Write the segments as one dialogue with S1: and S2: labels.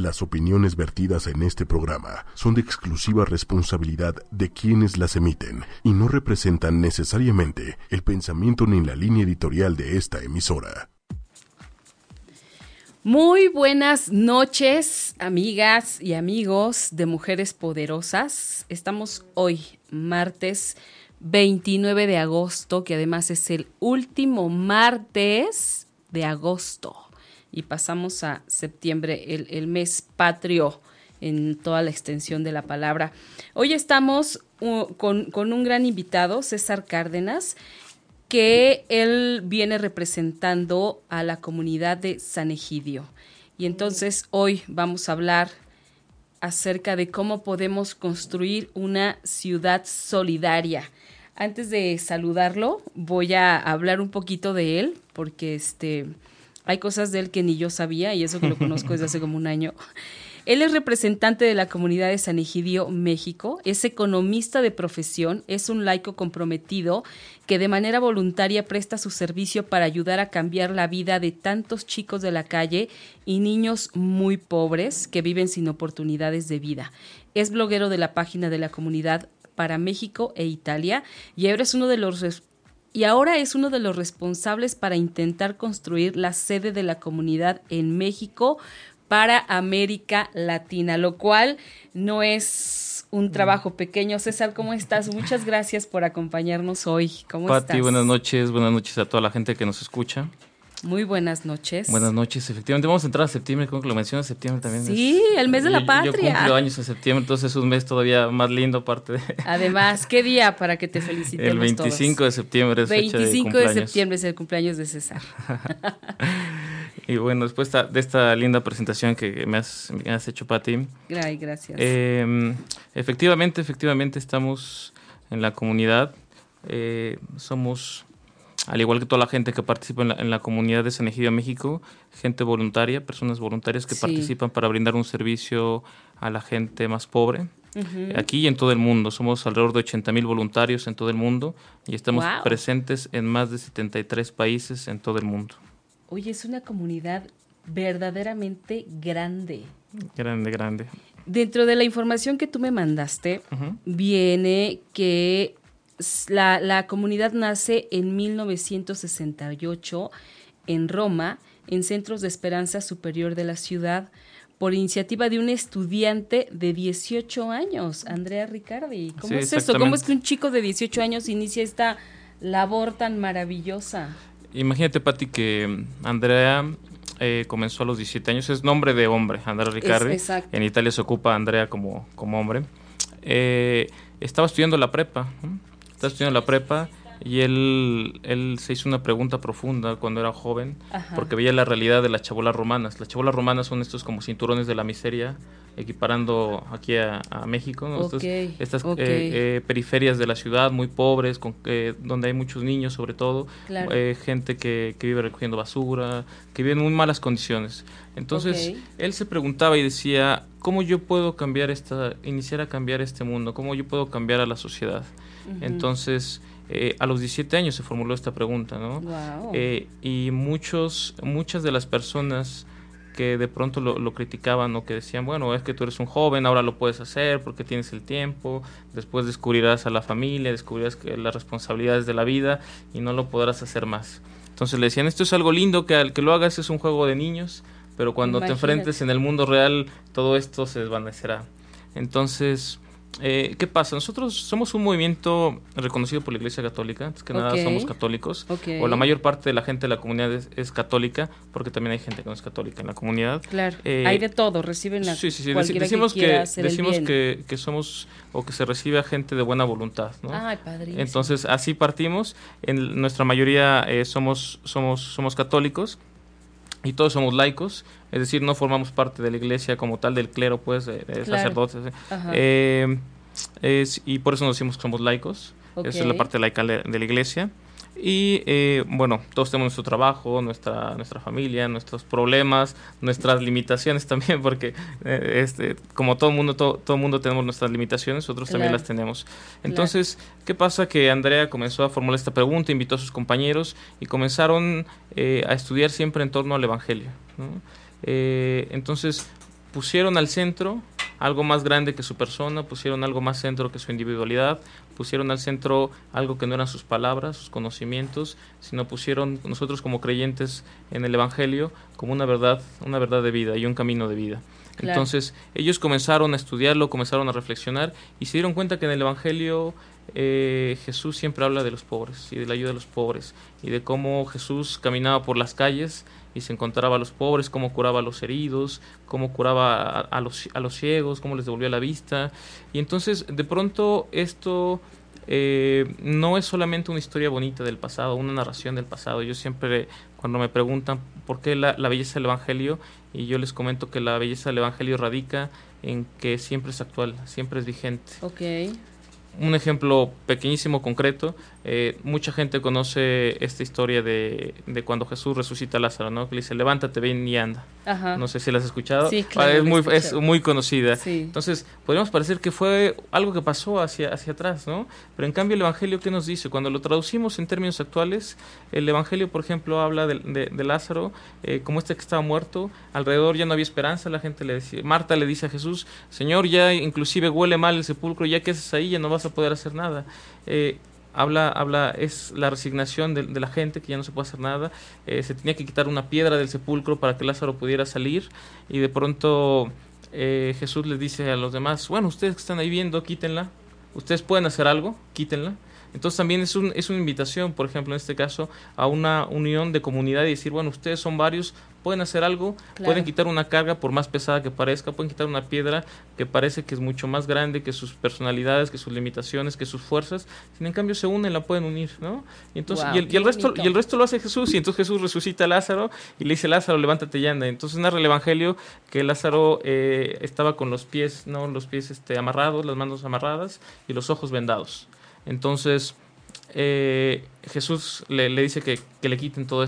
S1: Las opiniones vertidas en este programa son de exclusiva responsabilidad de quienes las emiten y no representan necesariamente el pensamiento ni la línea editorial de esta emisora.
S2: Muy buenas noches, amigas y amigos de Mujeres Poderosas. Estamos hoy, martes 29 de agosto, que además es el último martes de agosto y pasamos a septiembre, el, mes patrio en toda la extensión de la palabra. Hoy estamos con, con, un gran invitado, César Cárdenas, que él viene representando a la comunidad de San Egidio. Y entonces hoy vamos a hablar acerca de cómo podemos construir una ciudad solidaria. Antes de saludarlo, voy a hablar un poquito de él, porque este, hay cosas de él que ni yo sabía y eso que lo conozco desde hace como un año. Él es representante de la comunidad de San Egidio, México, es economista de profesión, es un laico comprometido que de manera voluntaria presta su servicio para ayudar a cambiar la vida de tantos chicos de la calle y niños muy pobres que viven sin oportunidades de vida. Es bloguero de la página de la comunidad para México e Italia y ahora es uno de los y ahora es uno de los responsables para intentar construir la sede de la comunidad en México para América Latina, lo cual no es un mm. trabajo pequeño. César, ¿cómo estás? Muchas gracias por acompañarnos hoy. ¿Cómo
S3: Pati, buenas noches, buenas noches a toda la gente que nos escucha.
S2: Muy buenas noches.
S3: Buenas noches, efectivamente. Vamos a entrar a septiembre, como que lo mencionas, septiembre también.
S2: Sí, el mes de la patria.
S3: Yo cumplo años en septiembre, entonces es un mes todavía más lindo aparte de...
S2: Además, ¿qué día para que te felicitemos
S3: El 25 de septiembre es
S2: 25 de, de septiembre es el cumpleaños de César.
S3: y bueno, después de esta linda presentación que me has, hecho, Pati.
S2: Ay, gracias.
S3: Eh, efectivamente, efectivamente estamos en la comunidad. Eh, somos al igual que toda la gente que participa en la, comunidad de San Egidio México, gente voluntaria, personas voluntarias que participan para brindar un servicio a la gente más pobre. Aquí y en todo el mundo. Somos alrededor de 80 mil voluntarios en todo el mundo y estamos presentes en más de 73 países en todo el mundo.
S2: Oye, es una comunidad verdaderamente grande.
S3: Grande, grande.
S2: Dentro de la información que tú me mandaste, viene que la, comunidad nace en 1968 en Roma, en Centros de Esperanza Superior de la ciudad, por iniciativa de un estudiante de 18 años, Andrea Ricardi. ¿Cómo es eso? ¿Cómo es que un chico de 18 años inicia esta labor tan maravillosa?
S3: Imagínate, Pati, que Andrea eh, comenzó a los 17 años, es nombre de hombre, Andrea Ricardi. en Italia se ocupa Andrea como, como hombre. Eh, estaba estudiando la prepa está estudiando la prepa y él, él se hizo una pregunta profunda cuando era joven, porque veía la realidad de las chabolas romanas. Las chabolas romanas son estos como cinturones de la miseria, equiparando aquí a, México, estas eh, eh, periferias de la ciudad muy pobres, con, eh, donde hay muchos niños sobre todo, gente que, que, vive recogiendo basura, que vive en muy malas condiciones. Entonces, él se preguntaba y decía, ¿cómo yo puedo cambiar esta, iniciar a cambiar este mundo? ¿Cómo yo puedo cambiar a la sociedad? Entonces, eh, a los 17 años se formuló esta pregunta, ¿no? Eh, y muchos, muchas de las personas que de pronto lo, criticaban o que decían, bueno, es que tú eres un joven, ahora lo puedes hacer porque tienes el tiempo, después descubrirás a la familia, descubrirás que las responsabilidades de la vida y no lo podrás hacer más. Entonces le decían, esto es algo lindo, que al que lo hagas es un juego de niños, pero cuando te enfrentes en el mundo real, todo esto se desvanecerá. Entonces, eh, ¿Qué pasa? Nosotros somos un movimiento reconocido por la Iglesia Católica, es que nada somos católicos, o la mayor parte de la gente de la comunidad es, católica, porque también hay gente que no es católica en la comunidad.
S2: Claro, eh, hay de todo, reciben la
S3: Sí, sí, sí, decimos que, decimos que, que, somos o que se recibe a gente de buena voluntad, ¿no?
S2: Ay, padrísimo.
S3: Entonces, así partimos, en nuestra mayoría eh, somos, somos, somos católicos, y todos somos laicos, es decir, no formamos parte de la iglesia como tal, del clero, pues, de, sacerdotes. Eh, es, y por eso nos decimos que somos laicos. Esa es la parte laica de la iglesia. Y eh, bueno, todos tenemos nuestro trabajo, nuestra, nuestra familia, nuestros problemas, nuestras limitaciones también, porque eh, este, como todo mundo, todo, todo mundo tenemos nuestras limitaciones, nosotros también las tenemos. Entonces, ¿qué pasa? Que Andrea comenzó a formular esta pregunta, invitó a sus compañeros y comenzaron eh, a estudiar siempre en torno al Evangelio. entonces, pusieron al centro algo más grande que su persona, pusieron algo más centro que su individualidad, pusieron al centro algo que no eran sus palabras, sus conocimientos, sino pusieron nosotros como creyentes en el Evangelio como una verdad, una verdad de vida y un camino de vida. Entonces ellos comenzaron a estudiarlo, comenzaron a reflexionar y se dieron cuenta que en el Evangelio eh, Jesús siempre habla de los pobres y de la ayuda de los pobres y de cómo Jesús caminaba por las calles y se encontraba a los pobres, cómo curaba a los heridos, cómo curaba a, los, a los ciegos, cómo les devolvía la vista. Y entonces de pronto esto eh, no es solamente una historia bonita del pasado, una narración del pasado. Yo siempre, cuando me preguntan por qué la, belleza del Evangelio, y yo les comento que la belleza del Evangelio radica en que siempre es actual, siempre es vigente. Un ejemplo pequeñísimo, concreto, eh, mucha gente conoce esta historia de, de, cuando Jesús resucita a Lázaro, ¿no? Que le dice, levántate, ven y anda. No sé si la has escuchado.
S2: Sí, claro,
S3: es, muy, es muy conocida. Entonces, podríamos parecer que fue algo que pasó hacia, hacia atrás, ¿no? Pero en cambio el Evangelio, ¿qué nos dice? Cuando lo traducimos en términos actuales, el Evangelio, por ejemplo, habla de, de, Lázaro eh, como este que estaba muerto, alrededor ya no había esperanza, la gente le decía, Marta le dice a Jesús, Señor, ya inclusive huele mal el sepulcro, ya que haces ahí, ya no vas a poder hacer nada. Eh, habla, habla, es la resignación de, la gente que ya no se puede hacer nada. Eh, se tenía que quitar una piedra del sepulcro para que Lázaro pudiera salir y de pronto eh, Jesús les dice a los demás, bueno, ustedes que están ahí viendo, quítenla. Ustedes pueden hacer algo, quítenla. Entonces también es, un, es una invitación, por ejemplo, en este caso, a una unión de comunidad y decir, bueno, ustedes son varios, pueden hacer algo, pueden quitar una carga por más pesada que parezca, pueden quitar una piedra que parece que es mucho más grande que sus personalidades, que sus limitaciones, que sus fuerzas, sin en cambio se unen, la pueden unir, ¿no? Y entonces y, el, resto y el resto lo hace Jesús y entonces Jesús resucita a Lázaro y le dice Lázaro levántate y anda. Entonces narra el evangelio que Lázaro eh, estaba con los pies, no, los pies este amarrados, las manos amarradas y los ojos vendados. Entonces eh, Jesús le, dice que, le quiten toda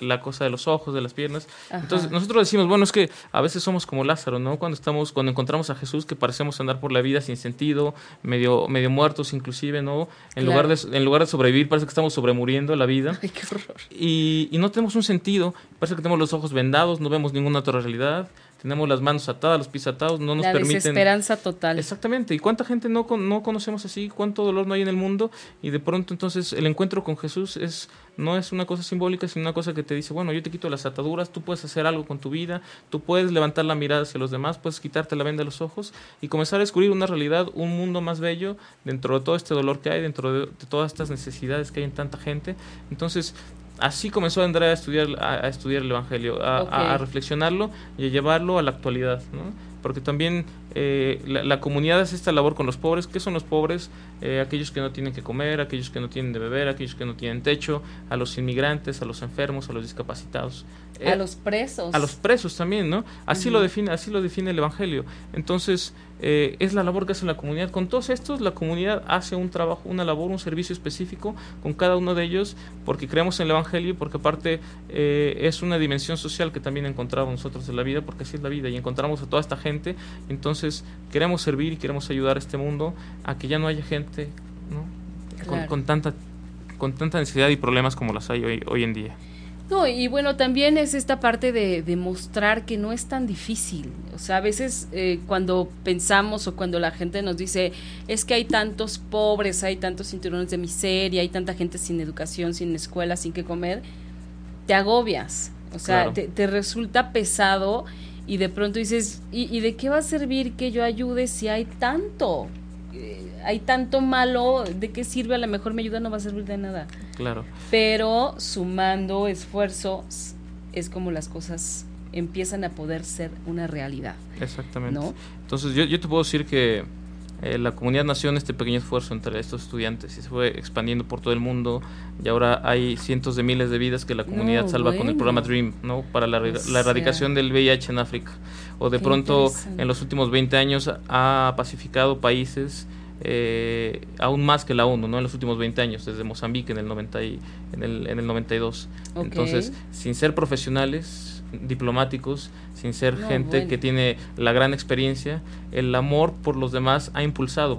S3: la cosa de los ojos, de las piernas. Entonces nosotros decimos, bueno, es que a veces somos como Lázaro, ¿no? Cuando estamos, cuando encontramos a Jesús que parecemos andar por la vida sin sentido, medio, medio muertos inclusive, ¿no? En, lugar de, en lugar de sobrevivir, parece que estamos sobremuriendo la vida.
S2: Ay, qué horror.
S3: Y, y no tenemos un sentido, parece que tenemos los ojos vendados, no vemos ninguna otra realidad tenemos las manos atadas, los pies atados, no nos
S2: la
S3: permiten...
S2: desesperanza total.
S3: Exactamente, y cuánta gente no, no conocemos así, cuánto dolor no hay en el mundo, y de pronto entonces el encuentro con Jesús es no es una cosa simbólica, sino una cosa que te dice, bueno, yo te quito las ataduras, tú puedes hacer algo con tu vida, tú puedes levantar la mirada hacia los demás, puedes quitarte la venda de los ojos y comenzar a descubrir una realidad, un mundo más bello dentro de todo este dolor que hay, dentro de, de todas estas necesidades que hay en tanta gente. Entonces, así comenzó Andrea a estudiar, a, estudiar el Evangelio, a, reflexionarlo y a llevarlo a la actualidad, ¿no? porque también eh, la, comunidad hace esta labor con los pobres. ¿Qué son los pobres? Eh, aquellos que no tienen que comer, aquellos que no tienen de beber, aquellos que no tienen techo, a los inmigrantes, a los enfermos, a los discapacitados.
S2: A eh, los presos.
S3: A los presos también, ¿no? Así, lo, define, así lo define el Evangelio. Entonces, es la labor que hace la comunidad. Con todos estos, la comunidad hace un trabajo, una labor, un servicio específico con cada uno de ellos, porque creemos en el Evangelio, porque aparte es una dimensión social que también encontramos nosotros en la vida, porque así es la vida, y encontramos a toda esta gente. Entonces, queremos servir y queremos ayudar a este mundo a que ya no haya gente con, tanta, con tanta necesidad y problemas como las hay hoy, hoy en día.
S2: No, y bueno, también es esta parte de demostrar que no es tan difícil. O sea, a veces eh, cuando pensamos o cuando la gente nos dice, es que hay tantos pobres, hay tantos cinturones de miseria, hay tanta gente sin educación, sin escuela, sin que comer, te agobias. O sea, te, te, resulta pesado y de pronto dices, ¿y, de qué va a servir que yo ayude si hay tanto? Eh, hay tanto malo, ¿de qué sirve? A lo mejor me ayuda, no va a servir de nada.
S3: Claro.
S2: Pero sumando esfuerzos es como las cosas empiezan a poder ser una realidad.
S3: Exactamente. Entonces yo, yo te puedo decir que eh, la comunidad nació en este pequeño esfuerzo entre estos estudiantes y se fue expandiendo por todo el mundo y ahora hay cientos de miles de vidas que la comunidad salva con el programa Dream, ¿no? Para la, erradicación del VIH en África. O de pronto en los últimos 20 años ha pacificado países eh, aún más que la ONU, ¿no? En los últimos 20 años, desde Mozambique en el 90 y, en el, en el 92. Entonces, sin ser profesionales, diplomáticos, sin ser gente que tiene la gran experiencia, el amor por los demás ha impulsado.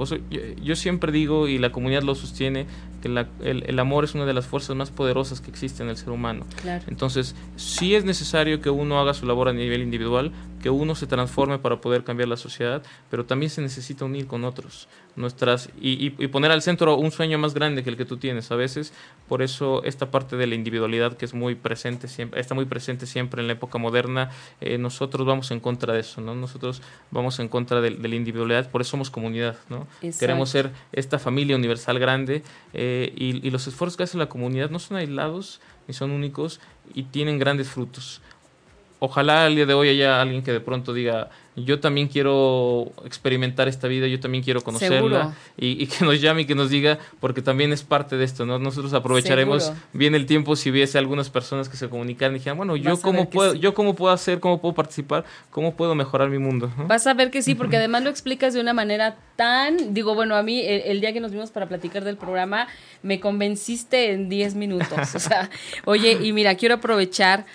S3: yo, siempre digo, y la comunidad lo sostiene, que el, amor es una de las fuerzas más poderosas que existe en el ser humano. Entonces, sí es necesario que uno haga su labor a nivel individual, que uno se transforme para poder cambiar la sociedad, pero también se necesita unir con otros nuestras y, poner al centro un sueño más grande que el que tú tienes a veces. Por eso esta parte de la individualidad que es muy presente siempre, está muy presente siempre en la época moderna, eh, nosotros vamos en contra de eso, ¿no? Nosotros vamos en contra de, la individualidad, por eso somos comunidad, ¿no? Queremos ser esta familia universal grande eh, y, y los esfuerzos que hace la comunidad no son aislados ni son únicos y tienen grandes frutos ojalá al día de hoy haya alguien que de pronto diga, yo también quiero experimentar esta vida, yo también quiero conocerla y, que nos llame y que nos diga, porque también es parte de esto, ¿no? Nosotros aprovecharemos bien el tiempo si hubiese algunas personas que se comunicaran y dijeran, bueno, yo cómo puedo, yo cómo puedo hacer, cómo puedo participar, cómo puedo mejorar mi mundo.
S2: Vas a ver que sí, porque además lo explicas de una manera tan, digo, bueno, a mí el, día que nos vimos para platicar del programa, me convenciste en 10 minutos. O sea, oye, y mira, quiero aprovechar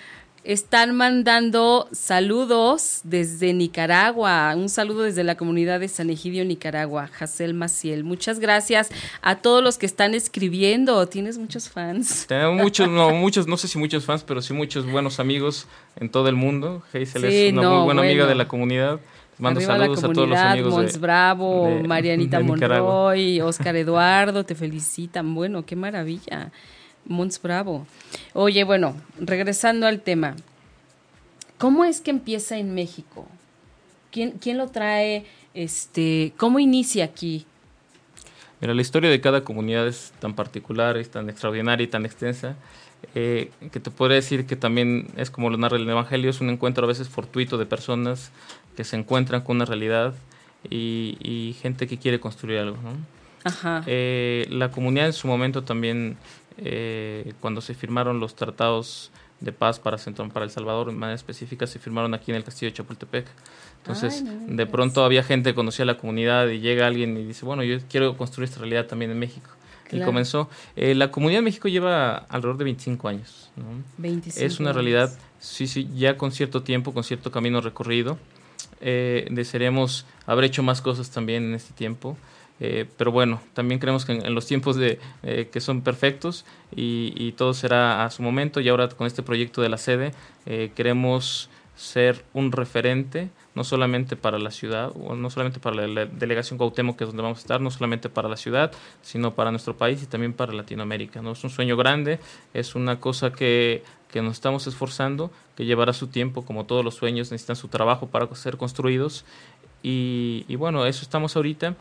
S2: están mandando saludos desde Nicaragua. Un saludo desde la comunidad de San Egidio, Nicaragua. Hazel Maciel. Muchas gracias a todos los que están escribiendo. ¿Tienes muchos fans?
S3: Tengo muchos, no, muchos, no sé si muchos fans, pero sí muchos buenos amigos en todo el mundo. Hazel es una muy buena amiga de la comunidad.
S2: Mando saludos a todos los amigos Mons Bravo, Marianita Monroy, Oscar Eduardo, te felicitan. Bueno, qué maravilla. Mons Bravo. Oye, bueno, regresando al tema, ¿cómo es que empieza en México? ¿Quién, quién lo trae? Este, ¿Cómo inicia aquí?
S3: Mira, la historia de cada comunidad es tan particular, es tan extraordinaria y tan extensa, eh, que te podría decir que también es como lo narra el Evangelio, es un encuentro a veces fortuito de personas que se encuentran con una realidad y, gente que quiere construir algo. Ajá. Eh, la comunidad en su momento también eh, cuando se firmaron los tratados de paz para, para El Salvador, en manera específica, se firmaron aquí en el castillo de Chapultepec. Entonces, de pronto había gente que conocía la comunidad y llega alguien y dice, bueno, yo quiero construir esta realidad también en México. Y comenzó. Eh, la comunidad de México lleva alrededor de 25 años. es una realidad, sí, sí, ya con cierto tiempo, con cierto camino recorrido. Eh, desearíamos haber hecho más cosas también en este tiempo. Eh, pero bueno, también creemos que en, los tiempos de, eh, que son perfectos y, todo será a su momento. Y ahora con este proyecto de la sede eh, queremos ser un referente, no solamente para la ciudad, o no solamente para la, delegación Cuauhtémoc, que es donde vamos a estar, no solamente para la ciudad, sino para nuestro país y también para Latinoamérica. ¿no? Es un sueño grande, es una cosa que, que nos estamos esforzando, que llevará su tiempo, como todos los sueños necesitan su trabajo para ser construidos. Y, y bueno, eso estamos ahorita.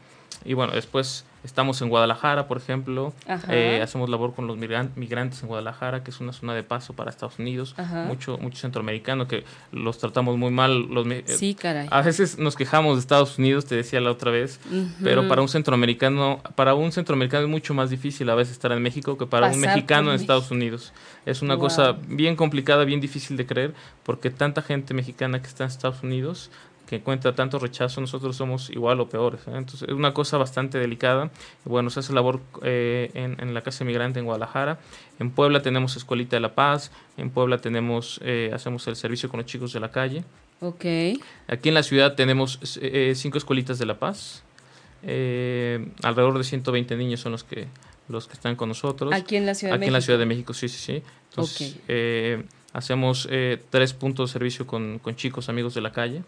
S3: Y bueno, después estamos en Guadalajara, por ejemplo. Eh, hacemos labor con los migrantes en Guadalajara, que es una zona de paso para Estados Unidos. Mucho, mucho centroamericano que los tratamos muy mal. Los,
S2: sí, caray.
S3: A veces nos quejamos de Estados Unidos, te decía la otra vez, pero para un centroamericano, para un centroamericano es mucho más difícil a veces estar en México que para un mexicano en Estados Unidos. Es una cosa bien complicada, bien difícil de creer, porque tanta gente mexicana que está en Estados Unidos que encuentra tanto rechazo, nosotros somos igual o peores. ¿eh? Entonces es una cosa bastante delicada. Bueno, se hace labor eh, en, la Casa Migrante en Guadalajara. En Puebla tenemos Escuelita de la Paz. En Puebla tenemos, eh, hacemos el servicio con los chicos de la calle.
S2: Ok.
S3: Aquí en la ciudad tenemos cinco escuelitas de la paz. alrededor de 120 niños son los que los que están con nosotros.
S2: Aquí en la Ciudad
S3: de México. Aquí en la Ciudad de México, sí, sí, sí. Entonces, hacemos tres puntos de servicio con, con chicos amigos de la calle.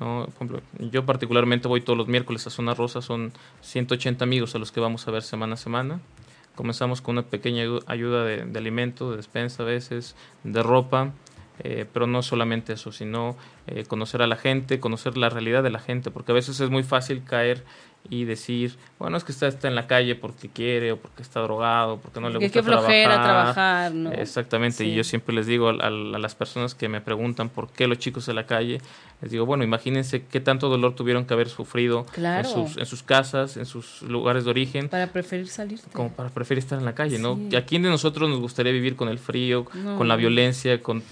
S3: ¿No? yo particularmente voy todos los miércoles a Zona Rosa, son 180 amigos a los que vamos a ver semana a semana. Comenzamos con una pequeña ayuda de, de alimento, de despensa a veces, de ropa, eh, pero no solamente eso, sino eh, conocer a la gente, conocer la realidad de la gente, porque a veces es muy fácil caer y decir, bueno, es que está, está en la calle porque quiere o porque está drogado, porque no le gusta
S2: flojera trabajar.
S3: Exactamente, y yo siempre les digo a, las personas que me preguntan por qué los chicos de la calle, les digo, bueno, imagínense qué tanto dolor tuvieron que haber sufrido en, sus, en sus casas, en sus lugares de origen.
S2: Para preferir salir.
S3: Como para preferir estar en la calle, ¿no? ¿Y a quién de nosotros nos gustaría vivir con el frío, con la violencia, con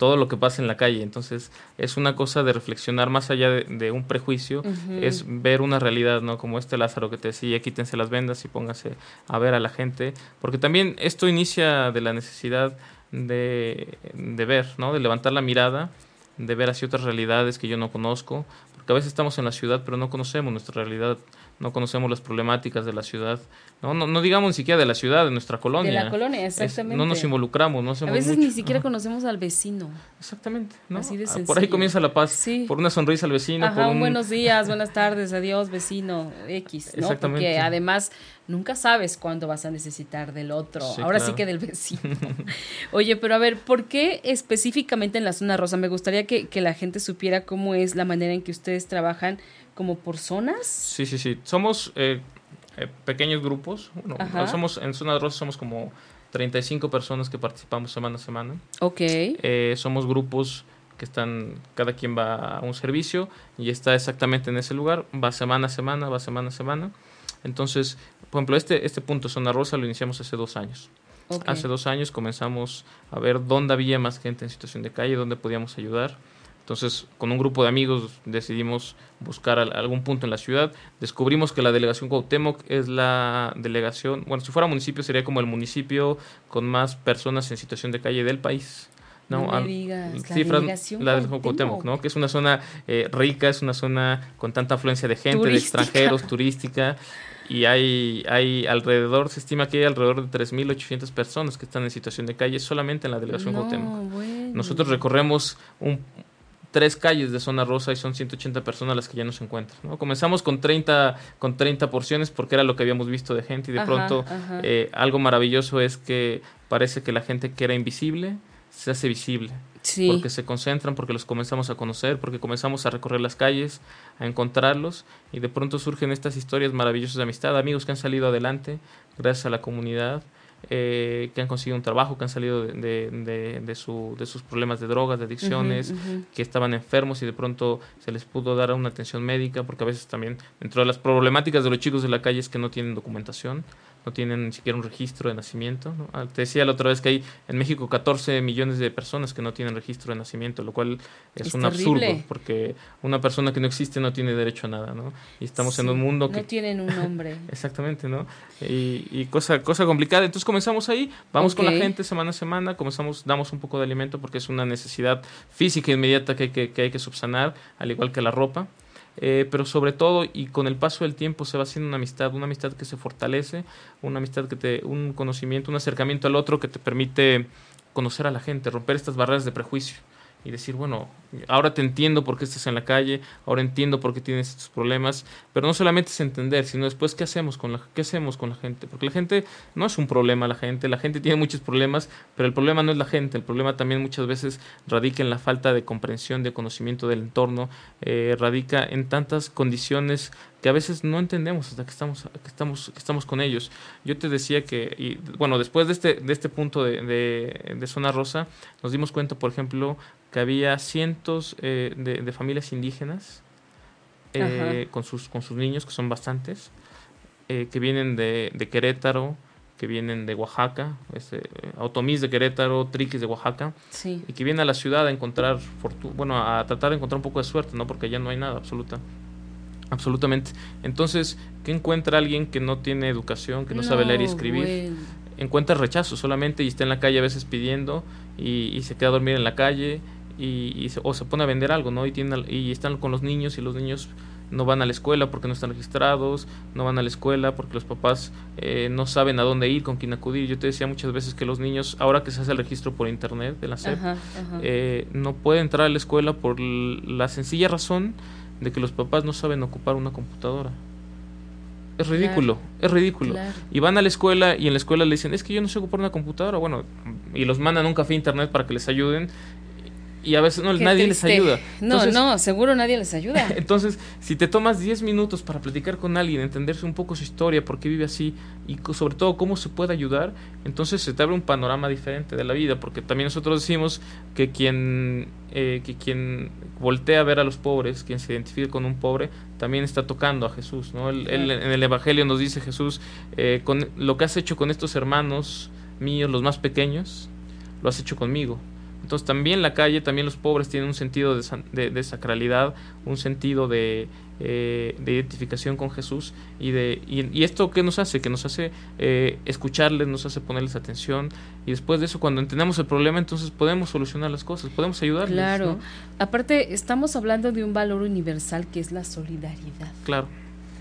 S3: todo lo que pasa en la calle. Entonces, es una cosa de reflexionar más allá de, un prejuicio, es ver una realidad, ¿no? Como este Lázaro que te decía, quítense las vendas y póngase a ver a la gente, porque también esto inicia de la necesidad de, de ver, ¿no? De levantar la mirada, de ver hacia otras realidades que yo no conozco, porque a veces estamos en la ciudad pero no conocemos nuestra realidad, no conocemos las problemáticas de la ciudad, no, no, no digamos ni siquiera de la ciudad, de nuestra colonia.
S2: De la colonia, exactamente.
S3: no nos involucramos, no hacemos
S2: A veces ni siquiera conocemos al vecino.
S3: Exactamente, ¿no? Así de sencillo. Ah, por ahí comienza la paz, sí. por una sonrisa al vecino.
S2: Ajá,
S3: por un...
S2: buenos días, buenas tardes, adiós vecino, X, ¿no? Exactamente. Porque además nunca sabes cuándo vas a necesitar del otro, ahora sí que del vecino. Oye, pero a ver, ¿por qué específicamente en la zona rosa? Me gustaría que, que la gente supiera cómo es la manera en que ustedes trabajan como por zonas.
S3: Sí, sí, sí. Somos eh, eh, pequeños grupos. somos, en Zona Rosa somos como 35 personas que participamos semana a semana.
S2: Ok.
S3: Eh, somos grupos que están, cada quien va a un servicio y está exactamente en ese lugar, va semana a semana, va semana a semana. Entonces, por ejemplo, este, este punto Zona Rosa lo iniciamos hace dos años. Hace dos años comenzamos a ver dónde había más gente en situación de calle, dónde podíamos ayudar. Entonces, con un grupo de amigos decidimos buscar algún punto en la ciudad. Descubrimos que la delegación Cuauhtémoc es la delegación, bueno, si fuera municipio sería como el municipio con más personas en situación de calle del país.
S2: No, no me digas, la la Cuauhtémoc,
S3: ¿no? Que es una zona eh, rica, es una zona con tanta afluencia de gente, de extranjeros, turística y hay, hay alrededor, se estima que hay alrededor de 3.800 personas que están en situación de calle solamente en la delegación no, Nosotros recorremos un, tres calles de zona rosa y son 180 personas las que ya nos encuentran. ¿no? Comenzamos con 30, con 30 porciones porque era lo que habíamos visto de gente y de pronto eh, algo maravilloso es que parece que la gente que era invisible se hace visible. Porque se concentran, porque los comenzamos a conocer, porque comenzamos a recorrer las calles, a encontrarlos y de pronto surgen estas historias maravillosas de amistad, amigos que han salido adelante gracias a la comunidad eh, que han conseguido un trabajo, que han salido de, de, de, su, de sus problemas de drogas, de adicciones, que estaban enfermos y de pronto se les pudo dar una atención médica, porque a veces también dentro de las problemáticas de los chicos de la calle es que no tienen documentación no tienen ni siquiera un registro de nacimiento. Ah, te decía la otra vez que hay en México 14 millones de personas que no tienen registro de nacimiento, lo cual es, un absurdo, porque una persona que no existe no tiene derecho a nada, ¿no? Y estamos en un mundo que...
S2: No tienen un nombre.
S3: Exactamente, ¿no? Y, y, cosa, cosa complicada. Entonces comenzamos ahí, vamos con la gente semana a semana, comenzamos, damos un poco de alimento porque es una necesidad física inmediata que que, que hay que subsanar, al igual que la ropa. Eh, pero sobre todo y con el paso del tiempo se va haciendo una amistad, una amistad que se fortalece, una amistad que te, un conocimiento, un acercamiento al otro que te permite conocer a la gente, romper estas barreras de prejuicio y decir, bueno, ahora te entiendo por qué estás en la calle, ahora entiendo por qué tienes estos problemas, pero no solamente es entender, sino después qué hacemos con la qué hacemos con la gente, porque la gente no es un problema la gente, la gente tiene muchos problemas, pero el problema no es la gente, el problema también muchas veces radica en la falta de comprensión, de conocimiento del entorno, eh, radica en tantas condiciones que a veces no entendemos hasta que estamos que estamos que estamos con ellos. Yo te decía que y, bueno, después de este de este punto de, de, de zona rosa nos dimos cuenta, por ejemplo, que había cientos eh, de, familias indígenas eh, con, sus, con sus niños, que son bastantes, eh, que vienen de, de, Querétaro, que vienen de Oaxaca, este, Automis de Querétaro, Triquis de Oaxaca, y que vienen a la ciudad a encontrar, bueno, a tratar de encontrar un poco de suerte, ¿no? Porque allá no hay nada, absoluta. Absolutamente. Entonces, ¿qué encuentra alguien que no tiene educación, que no, sabe leer y escribir? Encuentra rechazo solamente y está en la calle a veces pidiendo y, y se queda a dormir en la calle y, se, o se pone a vender algo, ¿no? Y, tiene, y están con los niños y los niños no van a la escuela porque no están registrados, no van a la escuela porque los papás eh, no saben a dónde ir, con quién acudir. Yo te decía muchas veces que los niños, ahora que se hace el registro por internet de la SEP, eh, no pueden entrar a la escuela por la sencilla razón de que los papás no saben ocupar una computadora. Es ridículo, es ridículo. Y van a la escuela y en la escuela le dicen, es que yo no sé ocupar una computadora. Bueno, y los mandan a un café internet para que les ayuden y a veces no, nadie les ayuda.
S2: no, no, seguro nadie les ayuda.
S3: Entonces, si te tomas 10 minutos para platicar con alguien, entenderse un poco su historia, por qué vive así y sobre todo cómo se puede ayudar, entonces se te abre un panorama diferente de la vida, porque también nosotros decimos que quien, eh, que quien voltea a ver a los pobres, quien se identifique con un pobre, también está tocando a Jesús. ¿no? en el Evangelio nos dice Jesús, eh, con lo que has hecho con estos hermanos míos, los más pequeños, lo has hecho conmigo Entonces también la calle, también los pobres tienen un sentido de, sacralidad, un sentido de, eh, de, identificación con Jesús y, de, y, esto qué nos hace, que nos hace eh, escucharles, nos hace ponerles atención y después de eso cuando entendemos el problema entonces podemos solucionar las cosas, podemos ayudarles.
S2: Claro, aparte estamos hablando de un valor universal que es la solidaridad.
S3: Claro.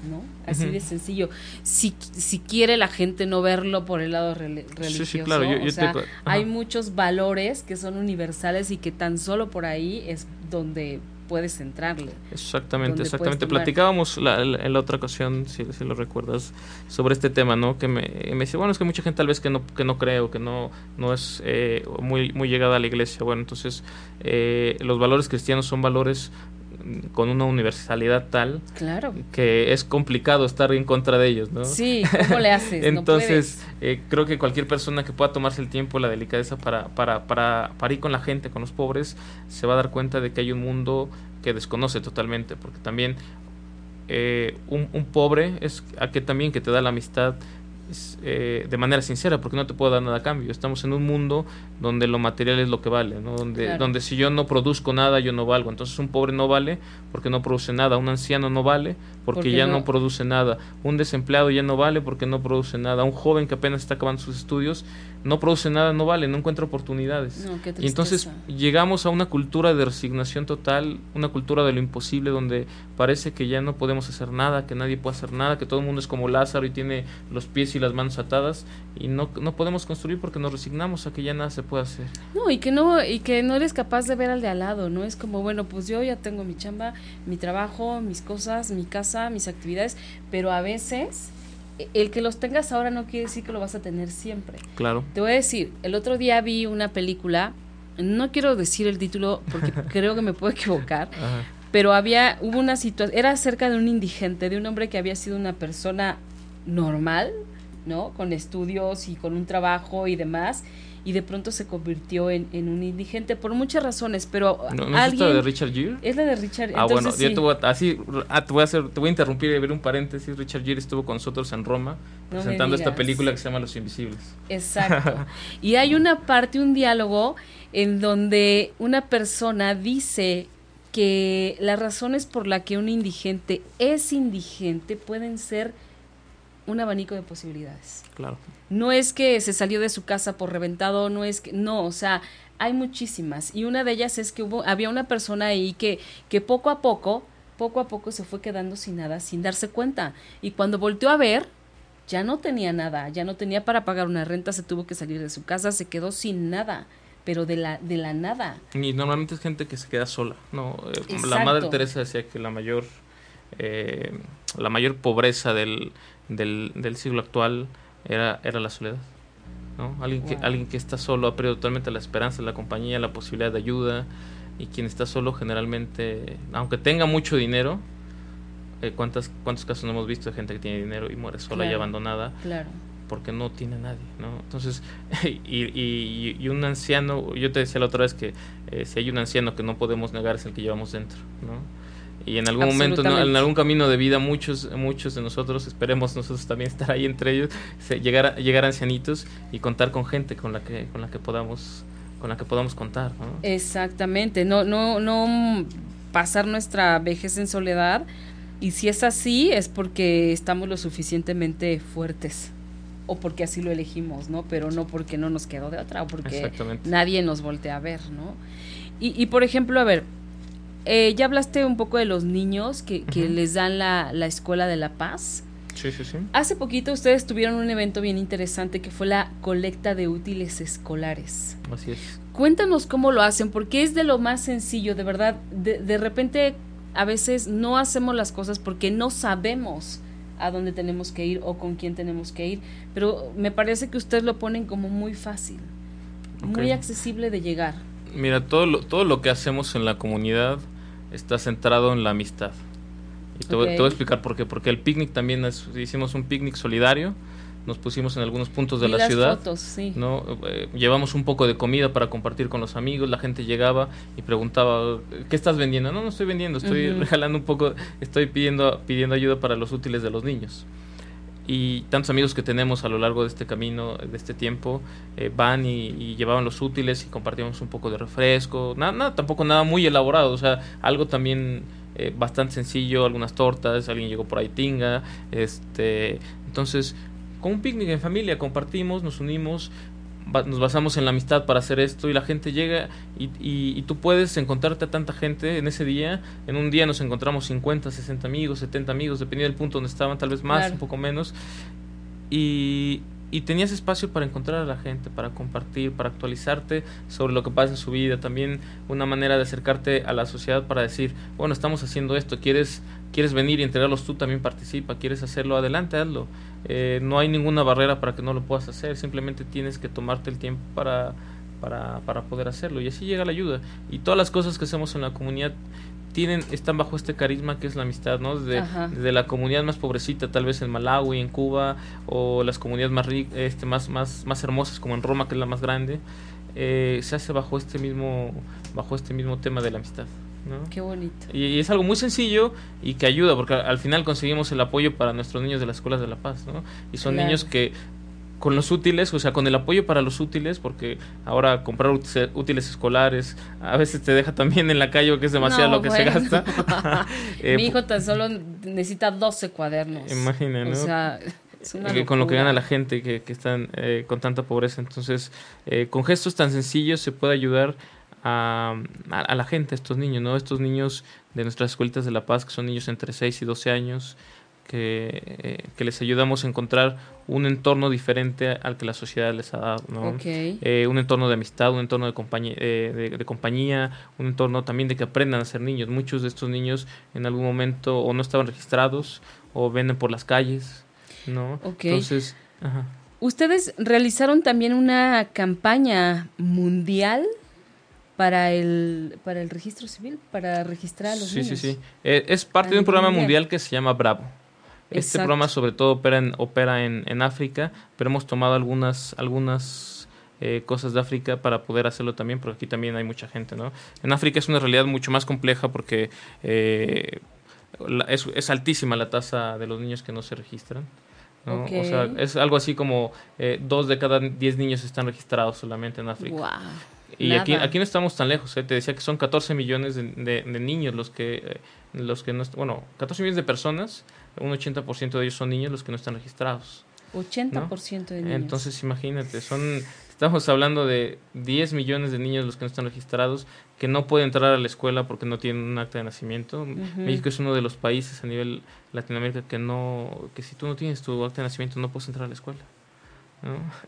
S2: ¿No? Así de sencillo. Si, si quiere la gente no verlo por el lado religioso, sí, claro. hay muchos valores que son universales y que tan solo por ahí es donde puedes centrarle.
S3: Exactamente, exactamente. Platicábamos en la otra ocasión, si, si, lo recuerdas, sobre este tema, ¿no? Que me, me decía, bueno, es que mucha gente tal vez que no, que no cree o que no, no es eh, muy, muy llegada a la iglesia. Bueno, entonces eh, los valores cristianos son valores con una universalidad tal
S2: claro.
S3: que es complicado estar en contra de ellos, ¿no?
S2: Sí, ¿cómo le haces?
S3: Entonces, eh, creo que cualquier persona que pueda tomarse el tiempo, la delicadeza para, para, para, para ir con la gente, con los pobres, se va a dar cuenta de que hay un mundo que desconoce totalmente, porque también eh, un, un, pobre es a que también que te da la amistad eh, de manera sincera, porque no te puedo dar nada a cambio. Estamos en un mundo donde lo material es lo que vale, ¿no? donde, donde si yo no produzco nada, yo no valgo. Entonces un pobre no vale porque no produce nada, un anciano no vale porque, ya no? produce nada, un desempleado ya no vale porque no produce nada, un joven que apenas está acabando sus estudios no produce nada, no vale, no encuentra oportunidades. y entonces llegamos a una cultura de resignación total, una cultura de lo imposible donde parece que ya no podemos hacer nada, que nadie puede hacer nada, que todo el mundo es como Lázaro y tiene los pies y las manos atadas y no, no podemos construir porque nos resignamos a que ya nada se puede hacer.
S2: No, y que no y que no eres capaz de ver al de al lado, no es como, bueno, pues yo ya tengo mi chamba, mi trabajo, mis cosas, mi casa, mis actividades, pero a veces el que los tengas ahora no quiere decir que lo vas a tener siempre.
S3: Claro.
S2: Te voy a decir, el otro día vi una película, no quiero decir el título porque creo que me puedo equivocar, pero había, hubo una situación, era acerca de un indigente, de un hombre que había sido una persona normal, ¿no? Con estudios y con un trabajo y demás, y de pronto se convirtió en, un indigente por muchas razones, pero
S3: ¿No, alguien, es la de Richard Gere?
S2: Es la de Richard
S3: Ah, bueno, yo te voy a, así, ah, te voy a hacer, te voy a interrumpir y ver un paréntesis. Richard Gere estuvo con nosotros en Roma presentando esta película que se llama Los Invisibles.
S2: Exacto. y hay una parte, un diálogo en donde una persona dice que las razones por la que un indigente es indigente pueden ser un abanico de posibilidades.
S3: Claro.
S2: No es que se salió de su casa por reventado, no es que, no, o sea, hay muchísimas. Y una de ellas es que hubo, había una persona ahí que, que poco a poco, poco a poco se fue quedando sin nada, sin darse cuenta. Y cuando volteó a ver, ya no tenía nada, ya no tenía para pagar una renta, se tuvo que salir de su casa, se quedó sin nada pero de la de la nada.
S3: Y normalmente es gente que se queda sola, ¿no? Eh, la Madre Teresa decía que la mayor eh, la mayor pobreza del, del, del siglo actual era, era la soledad. ¿no? Alguien, que, alguien que está solo ha perdido totalmente la esperanza, la compañía, la posibilidad de ayuda. Y quien está solo generalmente, aunque tenga mucho dinero, eh, ¿cuántas, ¿cuántos casos no hemos visto de gente que tiene dinero y muere sola y abandonada?
S2: Claro.
S3: Porque no tiene nadie, ¿no? Entonces, y, y, y, un anciano, yo te decía la otra vez que eh, si hay un anciano que no podemos negar es el que llevamos dentro, ¿no? Y en algún momento, en algún camino de vida, muchos, muchos de nosotros, esperemos nosotros también estar ahí entre ellos, llegar, a, llegar a ancianitos y contar con gente con la que, con la que podamos con la que podamos contar.
S2: Exactamente, no, no, no pasar nuestra vejez en soledad y si es así es porque estamos lo suficientemente fuertes o porque así lo elegimos, ¿no? Pero no porque no nos quedó de otra o porque nadie nos voltea a ver, ¿no? Y, y por ejemplo, a ver, eh, ya hablaste un poco de los niños que, les dan la, Escuela de la Paz.
S3: Sí, sí, sí.
S2: Hace poquito ustedes tuvieron un evento bien interesante que fue la colecta de útiles escolares.
S3: Así es.
S2: Cuéntanos cómo lo hacen, porque es de lo más sencillo, de verdad. De, de repente a veces no hacemos las cosas porque no sabemos a dónde tenemos que ir o con quién tenemos que ir, pero me parece que ustedes lo ponen como muy fácil, muy accesible de llegar.
S3: Mira, todo lo, todo lo que hacemos en la comunidad está centrado en la amistad. Y te, voy, a explicar por qué. Porque el picnic también hicimos un picnic solidario. Nos pusimos en algunos puntos de la ciudad. ¿no? Eh, llevamos un poco de comida para compartir con los amigos. La gente llegaba y preguntaba, ¿qué estás vendiendo? No, no estoy vendiendo, estoy regalando un poco, estoy pidiendo, pidiendo ayuda para los útiles de los niños. Y tantos amigos que tenemos a lo largo de este camino, de este tiempo, eh, van y, llevaban los útiles y compartíamos un poco de refresco, nada, nada tampoco nada muy elaborado, o sea, algo también eh, bastante sencillo, algunas tortas, alguien llegó por ahí tinga, este, entonces, con un picnic en familia compartimos, nos unimos, nos basamos en la amistad para hacer esto y la gente llega y, y, tú puedes encontrarte a tanta gente en ese día. En un día nos encontramos 50, 60 amigos, 70 amigos, dependiendo del punto donde estaban, tal vez más, un poco menos. Y, y tenías espacio para encontrar a la gente, para compartir, para actualizarte sobre lo que pasa en su vida, también una manera de acercarte a la sociedad para decir, bueno, estamos haciendo esto, quieres quieres venir y entregarlos tú, también participa, quieres hacerlo, adelante, hazlo. Eh, no hay ninguna barrera para que no lo puedas hacer, simplemente tienes que tomarte el tiempo para, para, para poder hacerlo y así llega la ayuda. Y todas las cosas que hacemos en la comunidad tienen están bajo este carisma que es la amistad, ¿no? Desde, la comunidad más pobrecita, tal vez en Malawi, en Cuba, o las comunidades más este, más, más, más hermosas como en Roma, que es la más grande, eh, se hace bajo este mismo, bajo este mismo tema de la amistad.
S2: Qué bonito.
S3: Y, es algo muy sencillo y que ayuda, porque al final conseguimos el apoyo para nuestros niños de las escuelas de La Paz, ¿no? Y son niños que con los útiles, o sea, con el apoyo para los útiles, porque ahora comprar útiles escolares a veces te deja también en la calle que es demasiado lo que se gasta.
S2: Eh, Mi hijo tan solo necesita 12 cuadernos.
S3: Imagínate, ¿no? O sea, con lo que gana la gente que, que están eh, con tanta pobreza. Entonces, eh, con gestos tan sencillos se puede ayudar a, a, la gente, a estos niños, ¿no? Estos niños de nuestras escuelitas de La Paz, que son niños entre 6 y 12 años, que, eh, que, les ayudamos a encontrar un entorno diferente al que la sociedad les ha dado, ¿no? Eh, un entorno de amistad, un entorno de, compañía, eh, de, compañía, un entorno también de que aprendan a ser niños. Muchos de estos niños en algún momento o no estaban registrados o venden por las calles, ¿no?
S2: Entonces, Ustedes realizaron también una campaña mundial para el, para el registro civil, para registrar a los niños.
S3: Sí, sí, sí. Eh, es parte de un programa mundial. que se llama Bravo. Este programa sobre todo opera en, opera en, en África, pero hemos tomado algunas, algunas eh, cosas de África para poder hacerlo también, porque aquí también hay mucha gente, ¿no? En África es una realidad mucho más compleja porque eh, es, es, altísima la tasa de los niños que no se registran. ¿no? O sea, es algo así como dos de cada diez niños están registrados solamente en África. Wow. Y aquí, aquí no estamos tan lejos, ¿eh? te decía que son 14 millones de, de, niños los que, eh, los que no, bueno, 14 millones de personas, un 80% de ellos son niños los que no están registrados.
S2: 80% de niños.
S3: Entonces imagínate, son, estamos hablando de 10 millones de niños los que no están registrados, que no pueden entrar a la escuela porque no tienen un acta de nacimiento. México es uno de los países a nivel Latinoamérica que no, que si tú no tienes tu acta de nacimiento no puedes entrar a la escuela.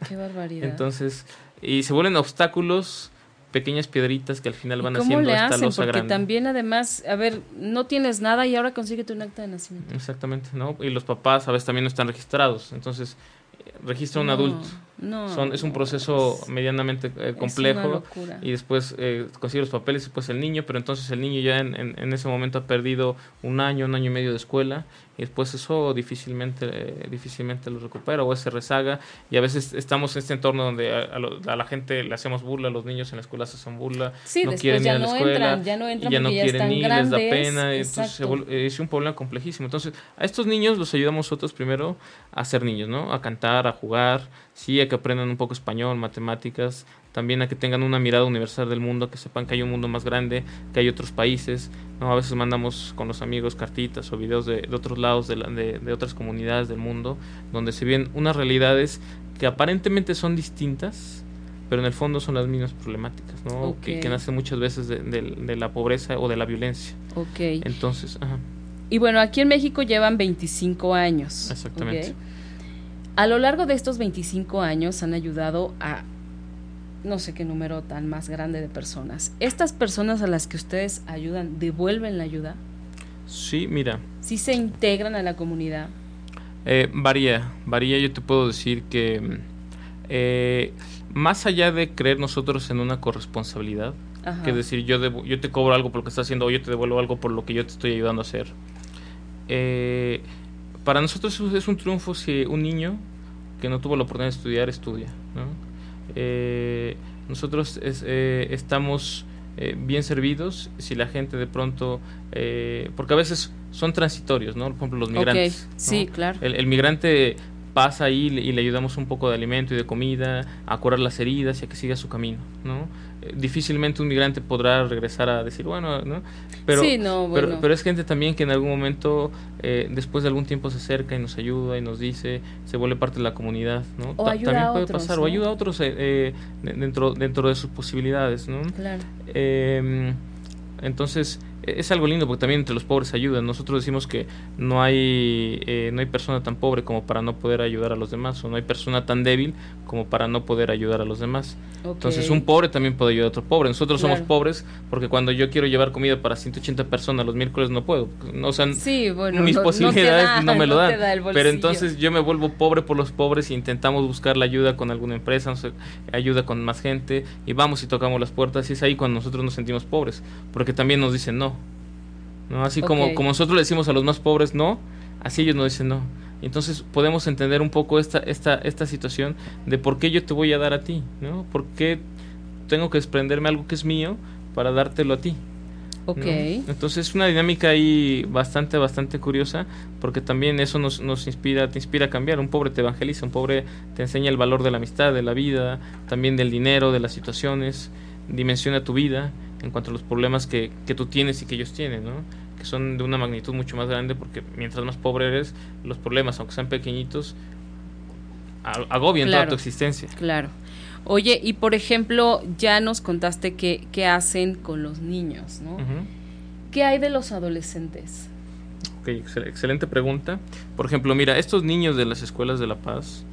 S2: Qué barbaridad.
S3: Entonces, y se vuelven obstáculos pequeñas piedritas que al final van haciendo
S2: le hacen? Porque también además, a ver, no tienes nada y ahora consíguete un acta de nacimiento.
S3: Exactamente, ¿no? Y los papás a veces también no están registrados, entonces registra un adulto son, es un proceso medianamente eh, complejo y después eh, consigue los papeles y después el niño, pero entonces el niño ya en, en, ese momento ha perdido un año, un año y medio de escuela y después eso difícilmente, eh, difícilmente lo recupera o se rezaga y a veces estamos en este entorno donde a, la gente le hacemos burla, a los niños en la escuela se hacen burla, no quieren ir a la escuela
S2: ya no, entran
S3: ya no quieren ir, les da pena, entonces es un problema complejísimo. Entonces a estos niños los ayudamos nosotros primero a ser niños, ¿no? A cantar, a jugar, sí, a que aprendan un poco español, matemáticas, también a que tengan una mirada universal del mundo, que sepan que hay un mundo más grande, que hay otros países. ¿no? A veces mandamos con los amigos cartitas o videos de, otros lados, de, de, otras comunidades del mundo, donde se ven unas realidades que aparentemente son distintas, pero en el fondo son las mismas problemáticas, ¿no? Que, nacen muchas veces de, la pobreza o de la violencia.
S2: Ok.
S3: Entonces, ajá.
S2: Y bueno, aquí en México llevan 25 años.
S3: Exactamente.
S2: A lo largo de estos 25 años han ayudado a no sé qué número tan más grande de personas. ¿Estas personas a las que ustedes ayudan devuelven la ayuda?
S3: Sí, mira.
S2: ¿Sí se integran a la comunidad?
S3: Eh, varía, varía. Yo te puedo decir que eh, más allá de creer nosotros en una corresponsabilidad, que decir yo, yo te cobro algo por lo que estás haciendo o yo te devuelvo algo por lo que yo te estoy ayudando a hacer. Eh, para nosotros es un triunfo si un niño que no tuvo la oportunidad de estudiar estudia. Eh, nosotros eh, estamos eh, bien servidos si la gente de pronto, porque a veces son transitorios, ¿no? Por ejemplo, los migrantes.
S2: Sí, claro.
S3: El, migrante pasa ahí y le ayudamos un poco de alimento y de comida, a curar las heridas y a que siga su camino, ¿no? Eh, difícilmente un migrante podrá regresar a decir, bueno, ¿no? Pero, pero, es gente también que en algún momento, eh, después de algún tiempo se acerca y nos ayuda y nos dice, se vuelve parte de la comunidad, ¿no?
S2: también
S3: puede
S2: pasar,
S3: o ayuda a otros eh, dentro, dentro de sus posibilidades, ¿no?
S2: Claro.
S3: Em, entonces, es algo lindo porque también entre los pobres ayudan. Nosotros decimos que no hay, eh, no hay persona tan pobre como para no poder ayudar a los demás, o no hay persona tan débil como para no poder ayudar a los demás. Entonces un pobre también puede ayudar a otro pobre. Nosotros somos pobres porque cuando yo quiero llevar comida para 180 personas los miércoles no puedo. O sea, mis posibilidades no, me lo dan. pero entonces yo me vuelvo pobre por los pobres e intentamos buscar la ayuda con alguna empresa, ayuda con más gente y vamos y tocamos las puertas y es ahí cuando nosotros nos sentimos pobres, porque también nos dicen no. ¿No? Así como, como nosotros le decimos a los más pobres no, así ellos nos dicen no. Entonces podemos entender un poco esta, esta, esta situación de por qué yo te voy a dar a ti, ¿no? ¿Por qué tengo que desprenderme algo que es mío para dártelo a ti?
S2: Ok.
S3: Entonces es una dinámica ahí bastante, bastante curiosa, porque también eso nos, nos inspira, te inspira a cambiar. Un pobre te evangeliza, un pobre te enseña el valor de la amistad, de la vida, también del dinero, de las situaciones, dimensiona tu vida en cuanto a los problemas que, que tú tienes y que ellos tienen, ¿no? que son de una magnitud mucho más grande porque mientras más pobre eres, los problemas, aunque sean pequeñitos, agobian toda tu existencia.
S2: Claro. Oye, y por ejemplo, ya nos contaste qué, qué hacen con los niños, ¿no? ¿Qué hay de los adolescentes?
S3: Ok, excelente pregunta. Por ejemplo, mira, estos niños de las escuelas de La Paz,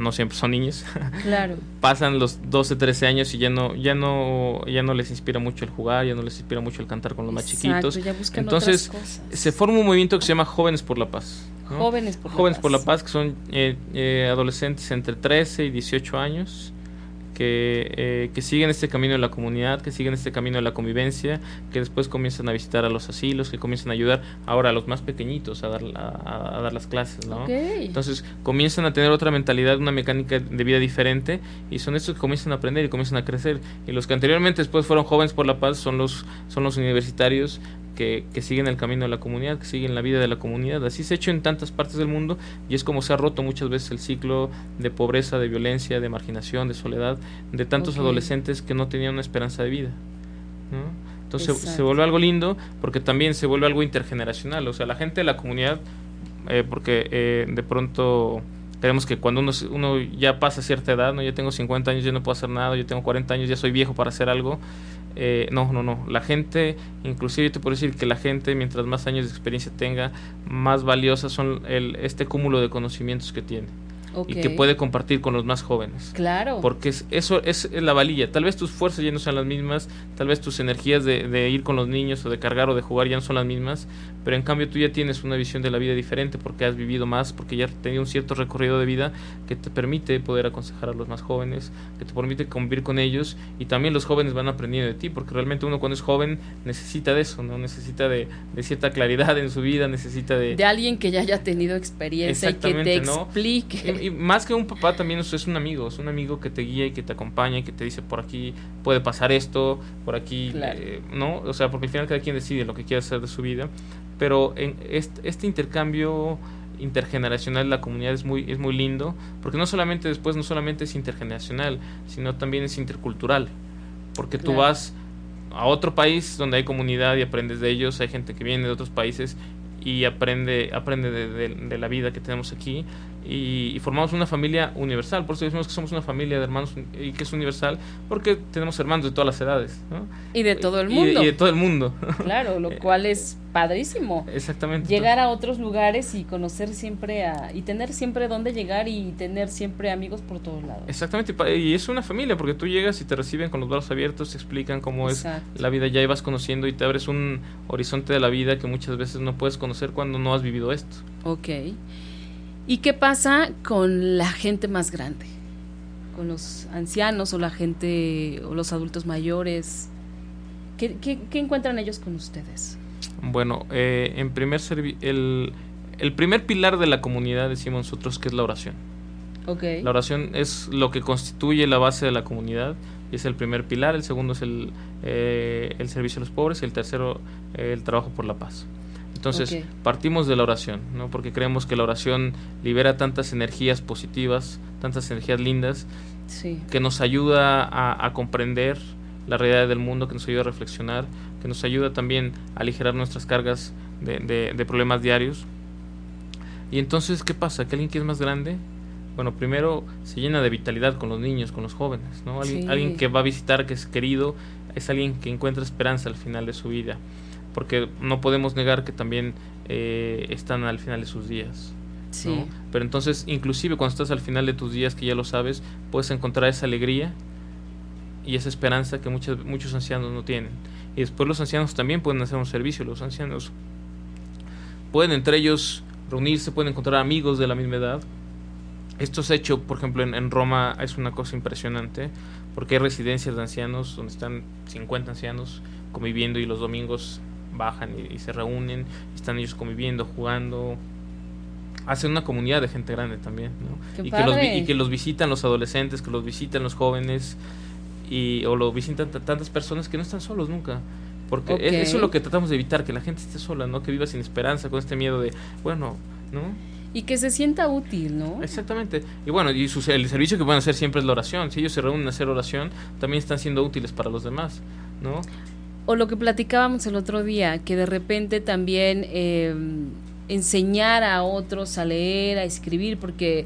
S3: no siempre son niños.
S2: Claro.
S3: Pasan los 12, 13 años y ya no ya no ya no les inspira mucho el jugar, ya no les inspira mucho el cantar con los más chiquitos. Entonces, se forma un movimiento que se llama Jóvenes por la Paz.
S2: Jóvenes por
S3: Jóvenes la Paz. por la Paz que son eh, eh, adolescentes entre 13 y 18 años que, eh, que, siguen este camino de la comunidad, que siguen este camino de la convivencia, que después comienzan a visitar a los asilos, que comienzan a ayudar ahora a los más pequeñitos a dar, a, dar las clases, ¿no? Entonces comienzan a tener otra mentalidad, una mecánica de vida diferente y son estos que comienzan a aprender y comienzan a crecer. Y los que anteriormente después fueron jóvenes por la paz son los, son los universitarios que, siguen el camino de la comunidad, que siguen la vida de la comunidad. Así se ha hecho en tantas partes del mundo y es como se ha roto muchas veces el ciclo de pobreza, de violencia, de marginación, de soledad, de tantos adolescentes que no tenían una esperanza de vida. Entonces se vuelve algo lindo porque también se vuelve algo intergeneracional. O sea, la gente de la comunidad, eh, porque eh, de pronto creemos que cuando uno, uno ya pasa cierta edad, ¿no? ya tengo 50 años, ya no puedo hacer nada, yo tengo 40 años, ya soy viejo para hacer algo, eh, no, no, no. La gente, inclusive te puedo decir que la gente, mientras más años de experiencia tenga, más valiosas son el, este cúmulo de conocimientos que tiene y que puede compartir con los más jóvenes.
S2: Claro.
S3: Porque eso es, la valilla. Tal vez tus fuerzas ya no sean las mismas, tal vez tus energías de, ir con los niños o de cargar o de jugar ya no son las mismas, pero en cambio tú ya tienes una visión de la vida diferente porque has vivido más, porque ya has tenido un cierto recorrido de vida que te permite poder aconsejar a los más jóvenes, que te permite convivir con ellos y también los jóvenes van aprendiendo de ti, porque realmente uno cuando es joven necesita de eso, ¿no? Necesita de, cierta claridad en su vida, necesita de...
S2: De alguien que ya haya tenido experiencia y que te explique
S3: y más que un papá también es un amigo, es un amigo que te guía y que te acompaña y que te dice por aquí puede pasar esto, por aquí, eh, ¿no? O sea, porque al final cada quien decide lo que quiere hacer de su vida, pero en este, este intercambio intergeneracional de la comunidad es muy es muy lindo porque no solamente después no solamente es intergeneracional sino también es intercultural. Porque tú vas a otro país donde hay comunidad y aprendes de ellos hay gente que viene de otros países y aprende aprende de la vida que tenemos aquí y, formamos una familia universal. Por eso decimos que somos una familia de hermanos y que es universal, porque tenemos hermanos de todas las edades.
S2: Y de todo el mundo.
S3: Y de, todo el mundo.
S2: Claro, lo cual es padrísimo.
S3: Exactamente.
S2: Llegar a otros lugares y conocer siempre a, y tener siempre dónde llegar y tener siempre amigos por todos lados.
S3: Exactamente, y es una familia, porque tú llegas y te reciben con los brazos abiertos, te explican cómo es la vida, ya ibas conociendo y te abres un horizonte de la vida que muchas veces no puedes conocer cuando no has vivido esto.
S2: Ok. ¿Y qué pasa con la gente más grande? Con los ancianos o la gente o los adultos mayores. ¿Qué, encuentran ellos con ustedes?
S3: Bueno, eh, en primer el, el primer pilar de la comunidad decimos nosotros que es la oración.
S2: Okay.
S3: La oración es lo que constituye la base de la comunidad y es el primer pilar. El segundo es el, eh, el servicio a los pobres y el tercero el trabajo por la paz. Entonces, partimos de la oración, ¿no? Porque creemos que la oración libera tantas energías positivas, tantas energías lindas, que nos ayuda a, comprender la realidad del mundo, que nos ayuda a reflexionar, que nos ayuda también a aligerar nuestras cargas de, problemas diarios. Y entonces, ¿qué pasa? Que alguien que es más grande, bueno, primero se llena de vitalidad con los niños, con los jóvenes, ¿no? alguien que va a visitar, que es querido, es alguien que encuentra esperanza al final de su vida porque no podemos negar que también eh, están al final de sus días. Sí. Pero entonces, inclusive cuando estás al final de tus días, que ya lo sabes, puedes encontrar esa alegría y esa esperanza que muchos, muchos ancianos no tienen. Y después los ancianos también pueden hacer un servicio, los ancianos pueden entre ellos reunirse, pueden encontrar amigos de la misma edad. Esto se ha hecho, por ejemplo, en, en Roma es una cosa impresionante, porque hay residencias de ancianos donde están 50 ancianos conviviendo y los domingos bajan y, se reúnen, están ellos conviviendo, jugando. Hacen una comunidad de gente grande también, ¿no? Y que, los, y que, los, visitan los adolescentes, que los visitan los jóvenes, y, o lo visitan tantas personas que no están solos nunca. Porque eso es lo que tratamos de evitar, que la gente esté sola, ¿no? Que viva sin esperanza, con este miedo de, bueno, ¿no?
S2: Y que se sienta útil, ¿no?
S3: Exactamente. Y bueno, y su, el servicio que pueden hacer siempre es la oración. Si ellos se reúnen a hacer oración, también están siendo útiles para los demás, ¿no?
S2: O lo que platicábamos el otro día, que de repente también eh, enseñar a otros a leer, a escribir, porque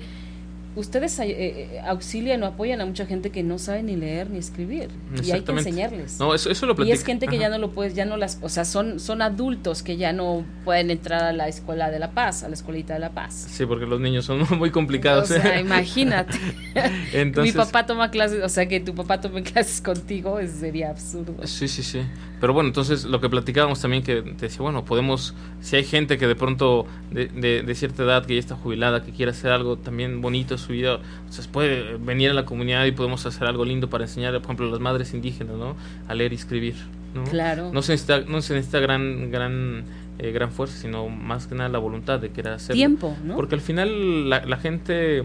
S2: ustedes eh, eh, auxilian o apoyan a mucha gente que no sabe ni leer ni escribir y hay que enseñarles.
S3: No, eso, eso lo
S2: Y es gente que ya no lo puedes, ya no las, o sea, son son adultos que ya no pueden entrar a la escuela de la paz, a la escuelita de la paz.
S3: Sí, porque los niños son muy complicados.
S2: O sea, imagínate. Mi papá toma clases, o sea, que tu papá tome clases contigo sería absurdo.
S3: Sí, sí, sí. Pero bueno, entonces lo que platicábamos también que te decía, bueno, podemos, si hay gente que de pronto de, de, de cierta edad que ya está jubilada, que quiere hacer algo también bonito su vida, sea, puede venir a la comunidad y podemos hacer algo lindo para enseñar, por ejemplo, a las madres indígenas, ¿no? A leer y escribir, ¿no?
S2: Claro.
S3: No se necesita, no se necesita gran, gran, eh, gran fuerza, sino más que nada la voluntad de querer hacerlo.
S2: Tiempo, ¿no?
S3: Porque al final la, la gente,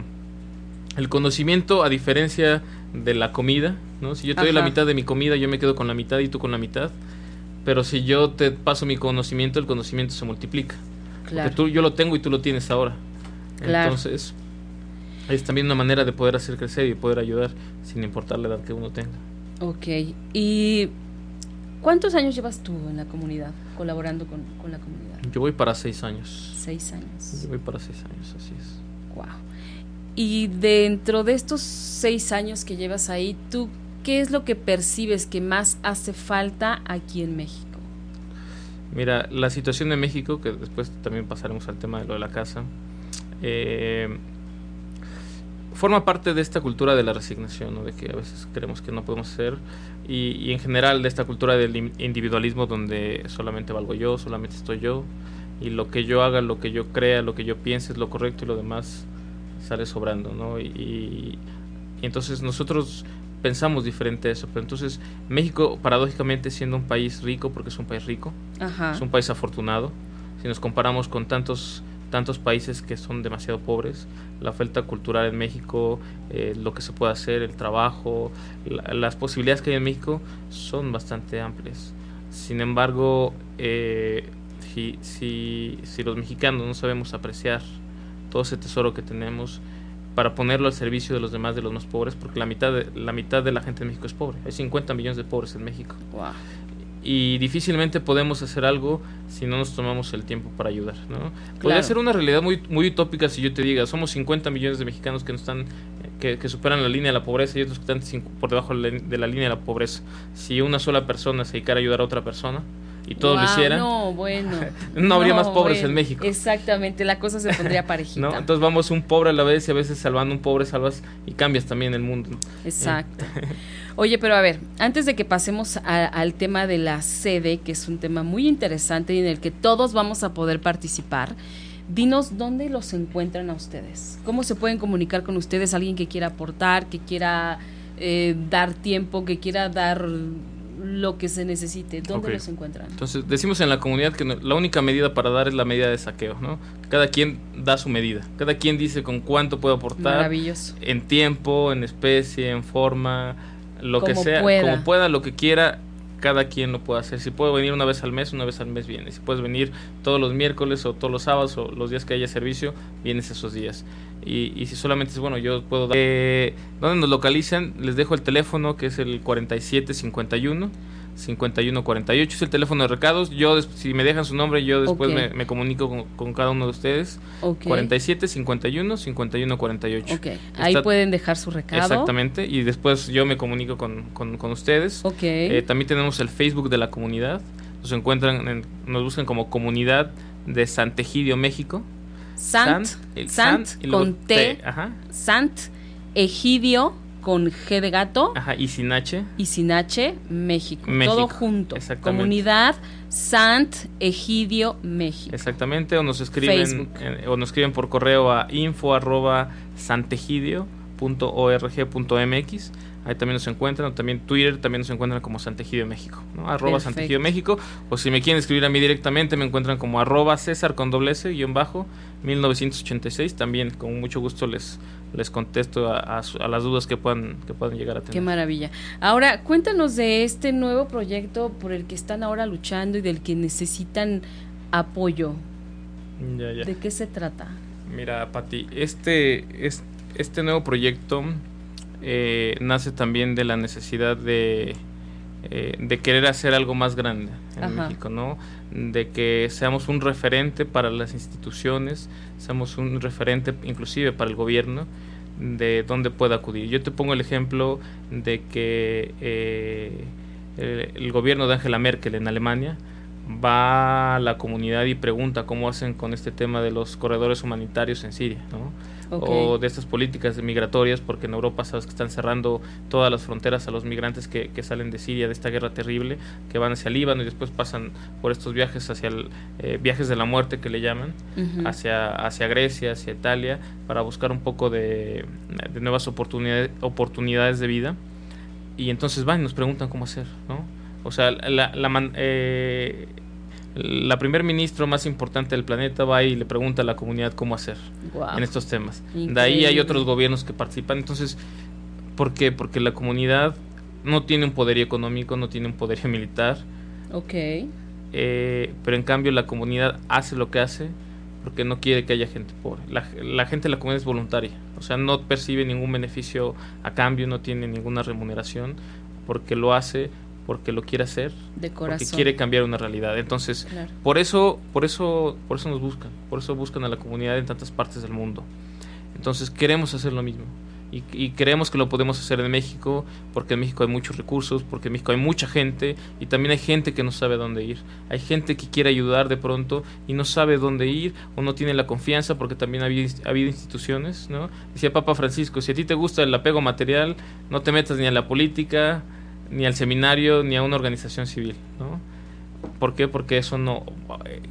S3: el conocimiento, a diferencia de la comida, ¿no? Si yo te doy la mitad de mi comida, yo me quedo con la mitad y tú con la mitad. Pero si yo te paso mi conocimiento, el conocimiento se multiplica. Claro. Porque tú, yo lo tengo y tú lo tienes ahora. Claro. Entonces, es también una manera de poder hacer crecer y poder ayudar sin importar la edad que uno tenga.
S2: Ok. ¿Y cuántos años llevas tú en la comunidad, colaborando con, la comunidad?
S3: Yo voy para seis años.
S2: Seis años.
S3: Yo voy para seis años, así es.
S2: Wow. Y dentro de estos seis años que llevas ahí, ¿tú qué es lo que percibes que más hace falta aquí en México?
S3: Mira, la situación de México, que después también pasaremos al tema de lo de la casa, eh, forma parte de esta cultura de la resignación, de que a veces creemos que no podemos ser, y, en general de esta cultura del individualismo donde solamente valgo yo, solamente estoy yo, y lo que yo haga, lo que yo crea, lo que yo piense es lo correcto y lo demás sale sobrando, ¿no? Y, entonces nosotros pensamos diferente a eso, pero entonces México paradójicamente siendo un país rico, porque es un país rico, es un país afortunado, si nos comparamos con tantos tantos países que son demasiado pobres, la oferta cultural en México, eh, lo que se puede hacer, el trabajo, las posibilidades que hay en México son bastante amplias. Sin embargo, eh, si, si, si los mexicanos no sabemos apreciar todo ese tesoro que tenemos, para ponerlo al servicio de los demás, de los más pobres, porque la mitad de la, mitad de la gente en México es pobre. Hay 50 millones de pobres en México.
S2: Wow
S3: y difícilmente podemos hacer algo si no nos tomamos el tiempo para ayudar, ¿no? Podría ser una realidad muy muy utópica si yo te diga, somos 50 millones de mexicanos que no están que, superan la línea de la pobreza y otros que están por debajo de la línea de la pobreza. Si una sola persona se dedicara a ayudar a otra persona, y todos lo hicieran,
S2: no, bueno,
S3: no habría más pobres en México.
S2: Exactamente, la cosa se pondría parejita.
S3: ¿No? Entonces vamos un pobre a la vez y a veces salvando un pobre salvas y cambias también el mundo.
S2: Exacto. Oye, pero a ver, antes de que pasemos al tema de la sede, que es un tema muy interesante y en el que todos vamos a poder participar, dinos dónde los encuentran a ustedes. ¿Cómo se pueden comunicar con ustedes? Alguien que quiera aportar, que quiera eh, dar tiempo, que quiera dar lo que se necesite. ¿Dónde los encuentran?
S3: Entonces, decimos en la comunidad que la única medida para dar es la medida de saqueo, ¿no? Cada quien da su medida. Cada quien dice con cuánto puede aportar.
S2: Maravilloso.
S3: En tiempo, en especie, en forma lo que sea, como pueda, lo que quiera, cada quien lo puede hacer. Si puedo venir una vez al mes, una vez al mes viene. Si puedes venir todos los miércoles o todos los sábados o los días que haya servicio, vienes esos días. Y, si solamente es bueno, yo puedo dar... Eh, ¿Dónde nos localizan? Les dejo el teléfono que es el 4751. 5148 es el teléfono de recados. Yo, si me dejan su nombre, yo después me, comunico con, cada uno de ustedes. Okay. 47 51 51 48.
S2: Okay. Ahí pueden dejar su recado.
S3: Exactamente. Y después yo me comunico con, con, ustedes. Eh, también tenemos el Facebook de la comunidad. Nos encuentran, nos buscan como Comunidad de Santegidio, México.
S2: Sant, Sant, con T, Ajá. Sant Egidio con G de gato.
S3: Ajá, y sin H.
S2: Y sin H, México. Todo junto. Comunidad Sant Egidio México.
S3: Exactamente, o nos escriben o nos escriben por correo a info arroba santegidio.org.mx Ahí también nos encuentran, también Twitter también nos encuentran como Santegidio México, ¿no? arroba Santegidio México, o si me quieren escribir a mí directamente me encuentran como arroba César con doble S guion bajo 1986, también con mucho gusto les, les contesto a, las dudas que puedan, que puedan llegar a tener.
S2: Qué maravilla. Ahora, cuéntanos de este nuevo proyecto por el que están ahora luchando y del que necesitan apoyo. ¿De qué se trata?
S3: Mira, Pati, este, este nuevo proyecto eh, nace también de la necesidad de, eh, de querer hacer algo más grande en México, ¿no? De que seamos un referente para las instituciones, seamos un referente inclusive para el gobierno de dónde pueda acudir. Yo te pongo el ejemplo de que eh, el, gobierno de Angela Merkel en Alemania va a la comunidad y pregunta cómo hacen con este tema de los corredores humanitarios en Siria, ¿no? O de estas políticas migratorias, porque en Europa sabes que están cerrando todas las fronteras a los migrantes que, salen de Siria, de esta guerra terrible, que van hacia Líbano y después pasan por estos viajes hacia el, eh, viajes de la muerte que le llaman, hacia, hacia Grecia, hacia Italia, para buscar un poco de, nuevas oportunidades, oportunidades de vida. Y entonces van y nos preguntan cómo hacer, ¿no? O sea, la, la eh, la primer ministro más importante del planeta va y le pregunta a la comunidad cómo hacer en estos temas. De ahí hay otros gobiernos que participan. Entonces, ¿por qué? Porque la comunidad no tiene un poderío económico, no tiene un poderío militar.
S2: Ok.
S3: Eh, pero en cambio la comunidad hace lo que hace porque no quiere que haya gente pobre. La, la, gente de la comunidad es voluntaria, o sea, no percibe ningún beneficio a cambio, no tiene ninguna remuneración, porque lo hace porque lo quiere hacer,
S2: de porque
S3: quiere cambiar una realidad. Entonces, por eso, por eso, por eso nos buscan, por eso buscan a la comunidad en tantas partes del mundo. Entonces, queremos hacer lo mismo. Y, creemos que lo podemos hacer en México, porque en México hay muchos recursos, porque en México hay mucha gente y también hay gente que no sabe dónde ir. Hay gente que quiere ayudar de pronto y no sabe dónde ir o no tiene la confianza porque también ha habido, ha habido instituciones, ¿no? Decía Papa Francisco, si a ti te gusta el apego material, no te metas ni a la política, ni al seminario ni a una organización civil, ¿no? ¿Por qué? Porque eso no,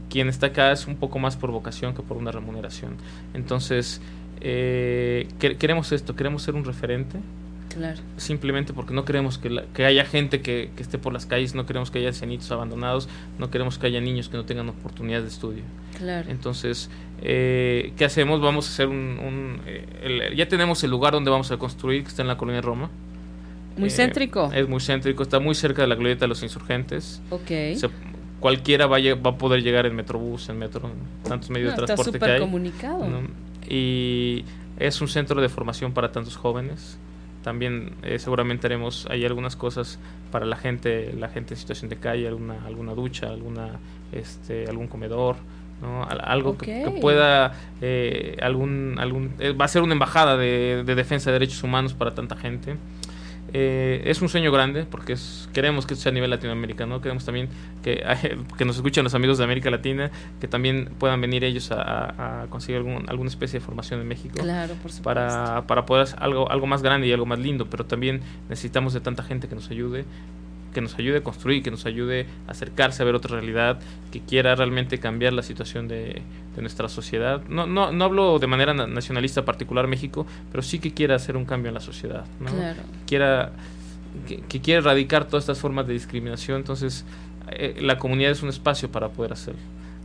S3: quien está acá es un poco más por vocación que por una remuneración. Entonces, eh, queremos esto, queremos ser un referente.
S2: Claro.
S3: Simplemente porque no queremos que, que haya gente que, esté por las calles, no queremos que haya cenitos abandonados, no queremos que haya niños que no tengan oportunidades de estudio.
S2: Claro.
S3: Entonces, eh, ¿qué hacemos? Vamos a hacer un... Eh, ya tenemos el lugar donde vamos a construir, que está en la colonia Roma.
S2: Muy eh, céntrico.
S3: Es muy céntrico, está muy cerca de la glorieta de los insurgentes.
S2: Ok.
S3: cualquiera va a, va a, poder llegar en metrobús, en metro, tantos medios de transporte que hay.
S2: comunicado.
S3: Y es un centro de formación para tantos jóvenes. También eh, seguramente haremos hay algunas cosas para la gente, la gente en situación de calle, alguna alguna ducha, alguna este algún comedor. ¿no? algo que, pueda eh, algún algún va a ser una embajada de, de defensa de derechos humanos para tanta gente eh, es un sueño grande porque queremos que esto sea a nivel latinoamericano, queremos también que, que nos escuchen los amigos de América Latina, que también puedan venir ellos a, conseguir algún, alguna especie de formación en México para, para poder hacer algo, algo más grande y algo más lindo, pero también necesitamos de tanta gente que nos ayude que nos ayude a construir, que nos ayude a acercarse a ver otra realidad, que quiera realmente cambiar la situación de, nuestra sociedad. No, no, no hablo de manera nacionalista particular México, pero sí que quiera hacer un cambio en la sociedad. ¿no? Quiera, que, quiera erradicar todas estas formas de discriminación. Entonces, eh, la comunidad es un espacio para poder hacerlo.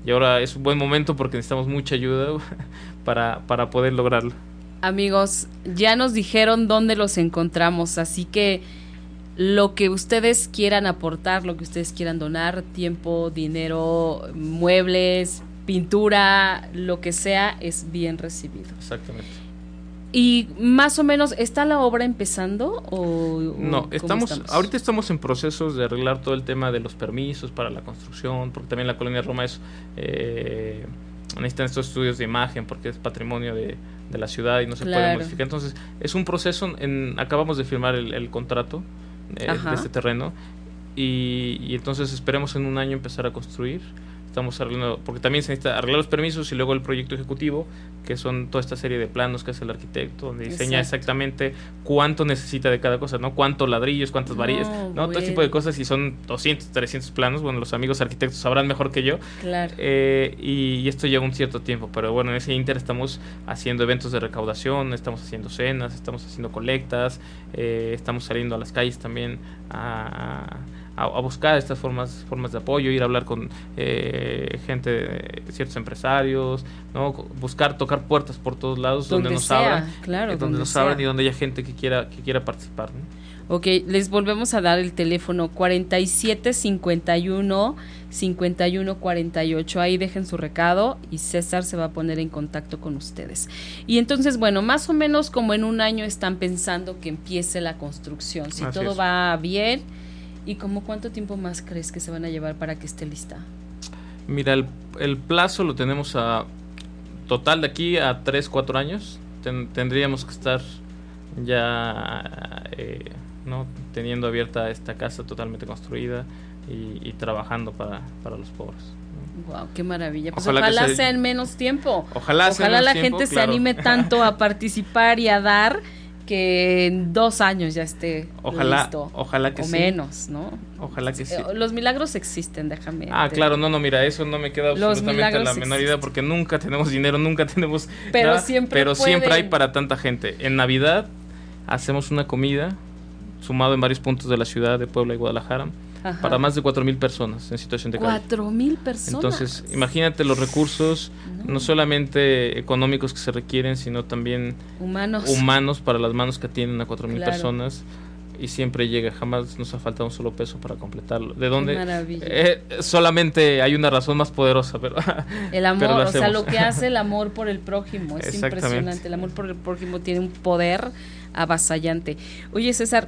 S3: Y ahora es un buen momento porque necesitamos mucha ayuda para, para poder lograrlo.
S2: Amigos, ya nos dijeron dónde los encontramos, así que lo que ustedes quieran aportar, lo que ustedes quieran donar, tiempo, dinero, muebles, pintura, lo que sea, es bien recibido.
S3: Exactamente.
S2: ¿Y más o menos está la obra empezando o,
S3: no? Estamos, ahorita estamos en procesos de arreglar todo el tema de los permisos para la construcción, porque también la colonia Roma es eh, necesitan estos estudios de imagen porque es patrimonio de, la ciudad y no se puede modificar. Entonces es un proceso. En, acabamos de firmar el, contrato eh, de este terreno y, y entonces esperemos en un año empezar a construir estamos arreglando, porque también se necesita arreglar los permisos y luego el proyecto ejecutivo, que son toda esta serie de planos que hace el arquitecto, donde diseña exactamente cuánto necesita de cada cosa, ¿no? Cuántos ladrillos, cuántas varillas, ¿no? Todo tipo de cosas y son 200, 300 planos, bueno, los amigos arquitectos sabrán mejor que yo.
S2: Claro.
S3: Eh, y, esto lleva un cierto tiempo, pero bueno, en ese inter estamos haciendo eventos de recaudación, estamos haciendo cenas, estamos haciendo colectas, eh, estamos saliendo a las calles también a a, buscar estas formas, formas de apoyo, ir a hablar con eh, gente, ciertos empresarios, ¿no? buscar tocar puertas por todos lados donde, nos abran,
S2: claro,
S3: eh, donde, nos abran y donde haya gente que quiera, que quiera participar.
S2: Ok, les volvemos a dar el teléfono 4751 5148. Ahí dejen su recado y César se va a poner en contacto con ustedes. Y entonces, bueno, más o menos como en un año están pensando que empiece la construcción. Si todo va bien ¿Y como cuánto tiempo más crees que se van a llevar para que esté lista?
S3: Mira, el, plazo lo tenemos a total de aquí a 3, 4 años. tendríamos que estar ya eh, ¿no? teniendo abierta esta casa totalmente construida y, trabajando para, los pobres.
S2: Wow, qué maravilla. Pues ojalá, sea en menos tiempo.
S3: Ojalá,
S2: ojalá
S3: la
S2: gente se anime tanto a participar y a dar que en dos años ya esté
S3: ojalá,
S2: listo.
S3: Ojalá que
S2: o menos, ¿no?
S3: Ojalá que sí.
S2: Eh, los milagros existen, déjame.
S3: Ah, claro, no, no, mira, eso no me queda absolutamente la menor idea porque nunca tenemos dinero, nunca tenemos.
S2: Pero siempre.
S3: Pero siempre hay para tanta gente. En Navidad hacemos una comida sumado en varios puntos de la ciudad de Puebla y Guadalajara para más de 4.000 personas en situación de calle.
S2: 4.000 personas.
S3: Entonces, imagínate los recursos, no. solamente económicos que se requieren, sino también
S2: humanos,
S3: humanos para las manos que tienen a 4.000 mil personas. Y siempre llega, jamás nos ha faltado un solo peso para completarlo. ¿De dónde? Eh, solamente hay una razón más poderosa, pero.
S2: El amor, o sea, lo que hace el amor por el prójimo. Es impresionante. El amor por el prójimo tiene un poder avasallante. Oye, César,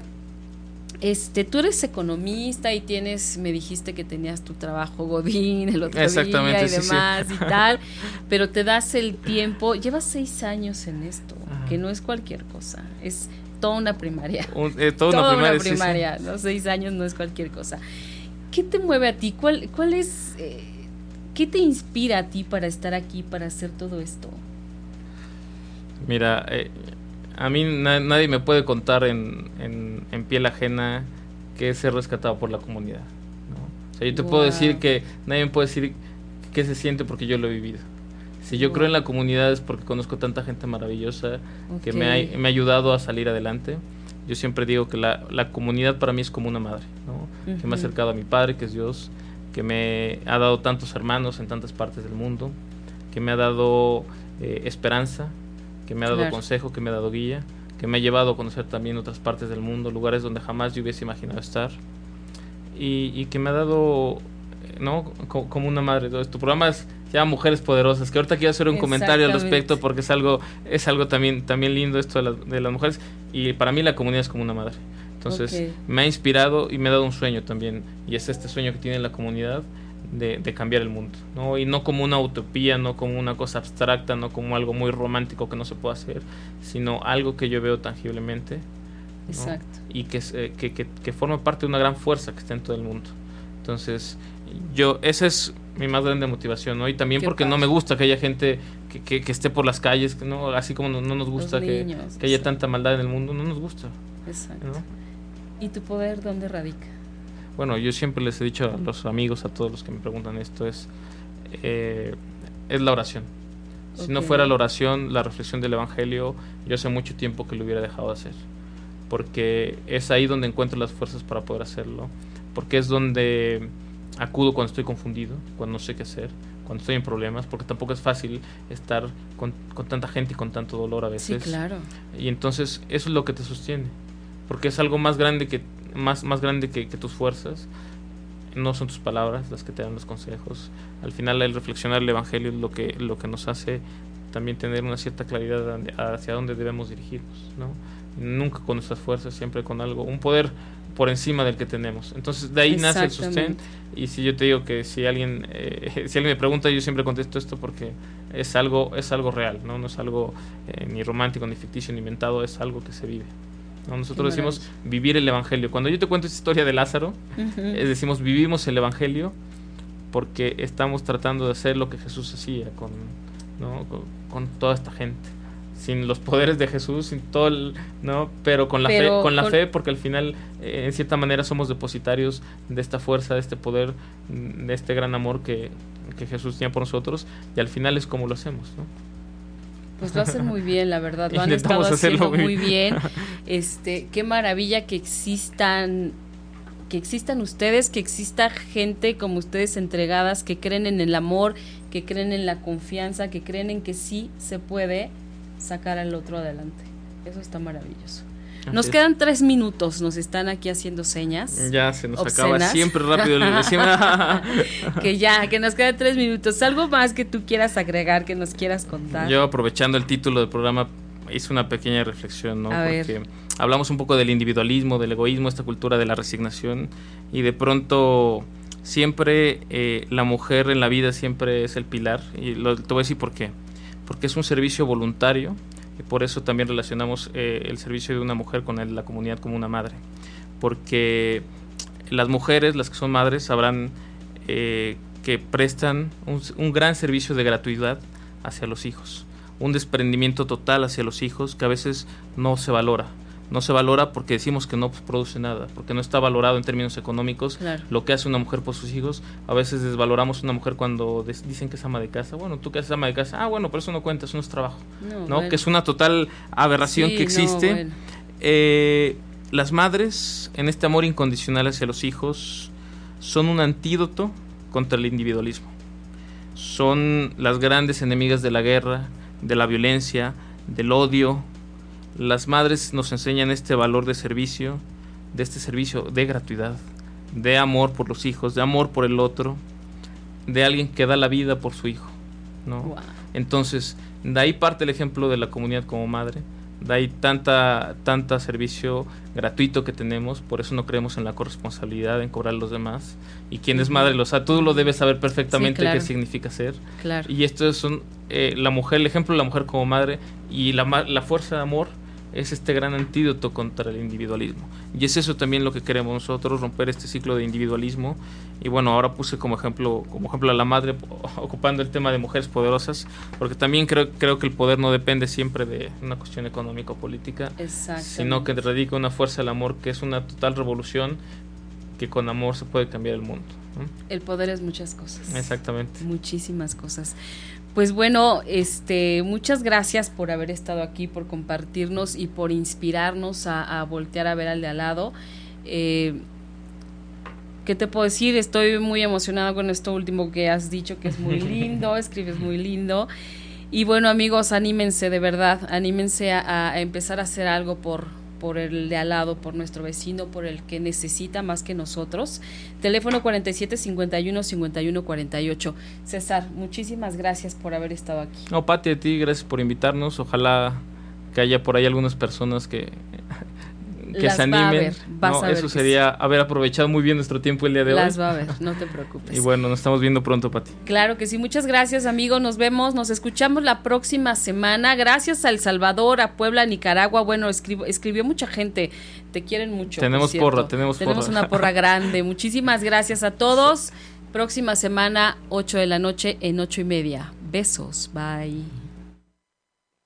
S2: este, tú eres economista y tienes, me dijiste que tenías tu trabajo Godín el otro día y demás y tal, pero te das el tiempo, llevas seis años en esto, que no es cualquier cosa, es toda una primaria.
S3: Eh, toda, una
S2: primaria, ¿no? Seis años no es cualquier cosa. ¿Qué te mueve a ti? ¿Cuál, cuál es, eh, qué te inspira a ti para estar aquí, para hacer todo esto?
S3: Mira, eh, a mí nadie me puede contar en, en, piel ajena que ser rescatado por la comunidad. O sea, yo te puedo decir que nadie me puede decir qué se siente porque yo lo he vivido. Si yo creo en la comunidad es porque conozco tanta gente maravillosa que me ha, me ha, ayudado a salir adelante. Yo siempre digo que la, la comunidad para mí es como una madre, ¿no? que me ha acercado a mi padre, que es Dios, que me ha dado tantos hermanos en tantas partes del mundo, que me ha dado eh, esperanza, que me ha dado consejo, que me ha dado guía, que me ha llevado a conocer también otras partes del mundo, lugares donde jamás yo hubiese imaginado estar, y, que me ha dado, ¿no? Como, una madre. Tu programa se llama Mujeres Poderosas, que ahorita quiero hacer un comentario al respecto porque es algo, es algo también, también lindo esto de, las mujeres, y para mí la comunidad es como una madre. Entonces me ha inspirado y me ha dado un sueño también, y es este sueño que tiene la comunidad de, cambiar el mundo, ¿no? Y no como una utopía, no como una cosa abstracta, no como algo muy romántico que no se puede hacer, sino algo que yo veo tangiblemente.
S2: Exacto.
S3: Y que, que, que, que, forma parte de una gran fuerza que está en todo el mundo. Entonces, yo, esa es mi más grande motivación, ¿no? Y también porque no me gusta que haya gente que, que, esté por las calles, ¿no? Así como no, nos gusta que, haya tanta maldad en el mundo, no nos gusta.
S2: Exacto. ¿Y tu poder dónde radica?
S3: Bueno, yo siempre les he dicho a los amigos, a todos los que me preguntan esto, es, eh, es la oración. Si no fuera la oración, la reflexión del Evangelio, yo hace mucho tiempo que lo hubiera dejado de hacer. Porque es ahí donde encuentro las fuerzas para poder hacerlo. Porque es donde acudo cuando estoy confundido, cuando no sé qué hacer, cuando estoy en problemas, porque tampoco es fácil estar con, con tanta gente y con tanto dolor a veces.
S2: Sí, claro.
S3: Y entonces eso es lo que te sostiene. Porque es algo más grande que más, más grande que, tus fuerzas. No son tus palabras las que te dan los consejos. Al final el reflexionar el Evangelio es lo que, lo que nos hace también tener una cierta claridad hacia dónde debemos dirigirnos. ¿no? Nunca con nuestras fuerzas, siempre con algo, un poder por encima del que tenemos. Entonces de ahí nace el sustento. Y si yo te digo que si alguien, eh, si alguien me pregunta, yo siempre contesto esto porque es algo, es algo real, no, no es algo eh, ni romántico, ni ficticio, ni inventado, es algo que se vive. Nosotros decimos vivir el Evangelio. Cuando yo te cuento esta historia de Lázaro, decimos vivimos el Evangelio porque estamos tratando de hacer lo que Jesús hacía con, con toda esta gente sin los poderes de Jesús, sin todo el, ¿no? Pero con la fe, con la fe, porque al final, eh, en cierta manera, somos depositarios de esta fuerza, de este poder, de este gran amor que, Jesús tenía por nosotros, y al final es como lo hacemos, ¿no?
S2: Pues lo hacen muy bien, la verdad, lo han estado haciendo muy bien. Este, qué maravilla que existan que existan ustedes, que exista gente como ustedes entregadas, que creen en el amor, que creen en la confianza, que creen en que sí se puede sacar al otro adelante. Eso está maravilloso. Nos quedan tres minutos, nos están aquí haciendo señas.
S3: Ya se nos acaba siempre rápido
S2: que ya, que nos quedan tres minutos. ¿Algo más que tú quieras agregar, que nos quieras contar?
S3: Yo aprovechando el título del programa hice una pequeña reflexión, ¿no? Porque hablamos un poco del individualismo, del egoísmo, esta cultura de la resignación y de pronto siempre eh, la mujer en la vida siempre es el pilar y lo, te voy a decir por qué porque es un servicio voluntario por eso también relacionamos eh, el servicio de una mujer con el, la comunidad como una madre, porque las mujeres, las que son madres, sabrán eh, que prestan un, un gran servicio de gratuidad hacia los hijos, un desprendimiento total hacia los hijos que a veces no se valora no se valora porque decimos que no produce nada, porque no está valorado en términos económicos lo que hace una mujer por sus hijos. A veces desvaloramos a una mujer cuando dicen que es ama de casa. Bueno, tú que haces ama de casa, ah, bueno, pero eso no cuenta, eso no es trabajo. No, que es una total aberración que existe. Eh, las madres, en este amor incondicional hacia los hijos, son un antídoto contra el individualismo. Son las grandes enemigas de la guerra, de la violencia, del odio, las madres nos enseñan este valor de servicio, de este servicio de gratuidad, de amor por los hijos, de amor por el otro, de alguien que da la vida por su hijo. ¿no? Entonces, de ahí parte el ejemplo de la comunidad como madre, de ahí tanta, tanta servicio gratuito que tenemos, por eso no creemos en la corresponsabilidad, en cobrar a los demás. Y quien es madre, lo sabe, tú lo debes saber perfectamente qué significa ser. Y esto es eh, la mujer, el ejemplo de la mujer como madre y la, la fuerza de amor es este gran antídoto contra el individualismo. Y es eso también lo que queremos nosotros, romper este ciclo de individualismo. Y bueno, ahora puse como ejemplo, como ejemplo a la madre ocupando el tema de mujeres poderosas, porque también creo, creo que el poder no depende siempre de una cuestión económica o política, sino que radica una fuerza del amor que es una total revolución que con amor se puede cambiar el mundo.
S2: El poder es muchas cosas.
S3: Exactamente.
S2: Muchísimas cosas. Pues bueno, este, muchas gracias por haber estado aquí, por compartirnos y por inspirarnos a, voltear a ver al de al lado. Eh, ¿Qué te puedo decir? Estoy muy emocionada con esto último que has dicho, que es muy lindo, escribes muy lindo. Y bueno, amigos, anímense de verdad, anímense a empezar a hacer algo por, por el de al lado, por nuestro vecino, por el que necesita más que nosotros. Teléfono 47 51 51 48. César, muchísimas gracias por haber estado aquí.
S3: No, Pati, a ti, gracias por invitarnos. Ojalá que haya por ahí algunas personas que que se animen. eso sería haber aprovechado muy bien nuestro tiempo el día de
S2: hoy.
S3: Las
S2: va a ver, no te preocupes.
S3: y bueno, nos estamos viendo pronto, Pati.
S2: Claro que sí, muchas gracias, amigo. Nos vemos, nos escuchamos la próxima semana. Gracias a El Salvador, a Puebla, Nicaragua. Bueno, escribió mucha gente. Te quieren mucho.
S3: Tenemos porra, tenemos,
S2: tenemos una porra grande. Muchísimas gracias a todos. Próxima semana, 8 de la noche en 8 y media. Besos, bye.